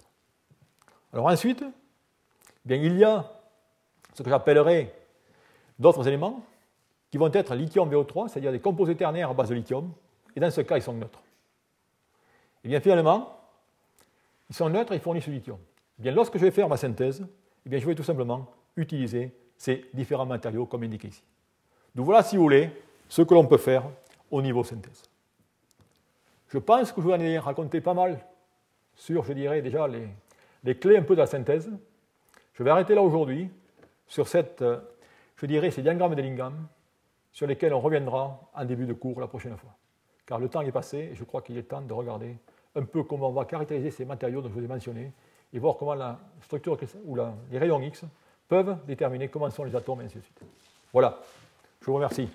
Alors ensuite, eh bien, il y a ce que j'appellerais d'autres éléments qui vont être lithium VO3, c'est-à-dire des composés ternaires à base de lithium, et dans ce cas, ils sont neutres. Et eh bien finalement, ils sont neutres et ils fournissent du lithium. Eh bien, lorsque je vais faire ma synthèse, bien, je vais tout simplement utiliser ces différents matériaux comme indiqué ici. Donc voilà, si vous voulez, ce que l'on peut faire au niveau synthèse. Je pense que je vous en ai raconté pas mal sur, je dirais déjà, les, les clés un peu de la synthèse. Je vais arrêter là aujourd'hui sur cette, je dirais, ces diagrammes d'Ellingham sur lesquels on reviendra en début de cours la prochaine fois. Car le temps est passé et je crois qu'il est temps de regarder un peu comment on va caractériser ces matériaux dont je vous ai mentionné et voir comment la structure ou les rayons X peuvent déterminer comment sont les atomes et ainsi de suite. Voilà. Je vous remercie.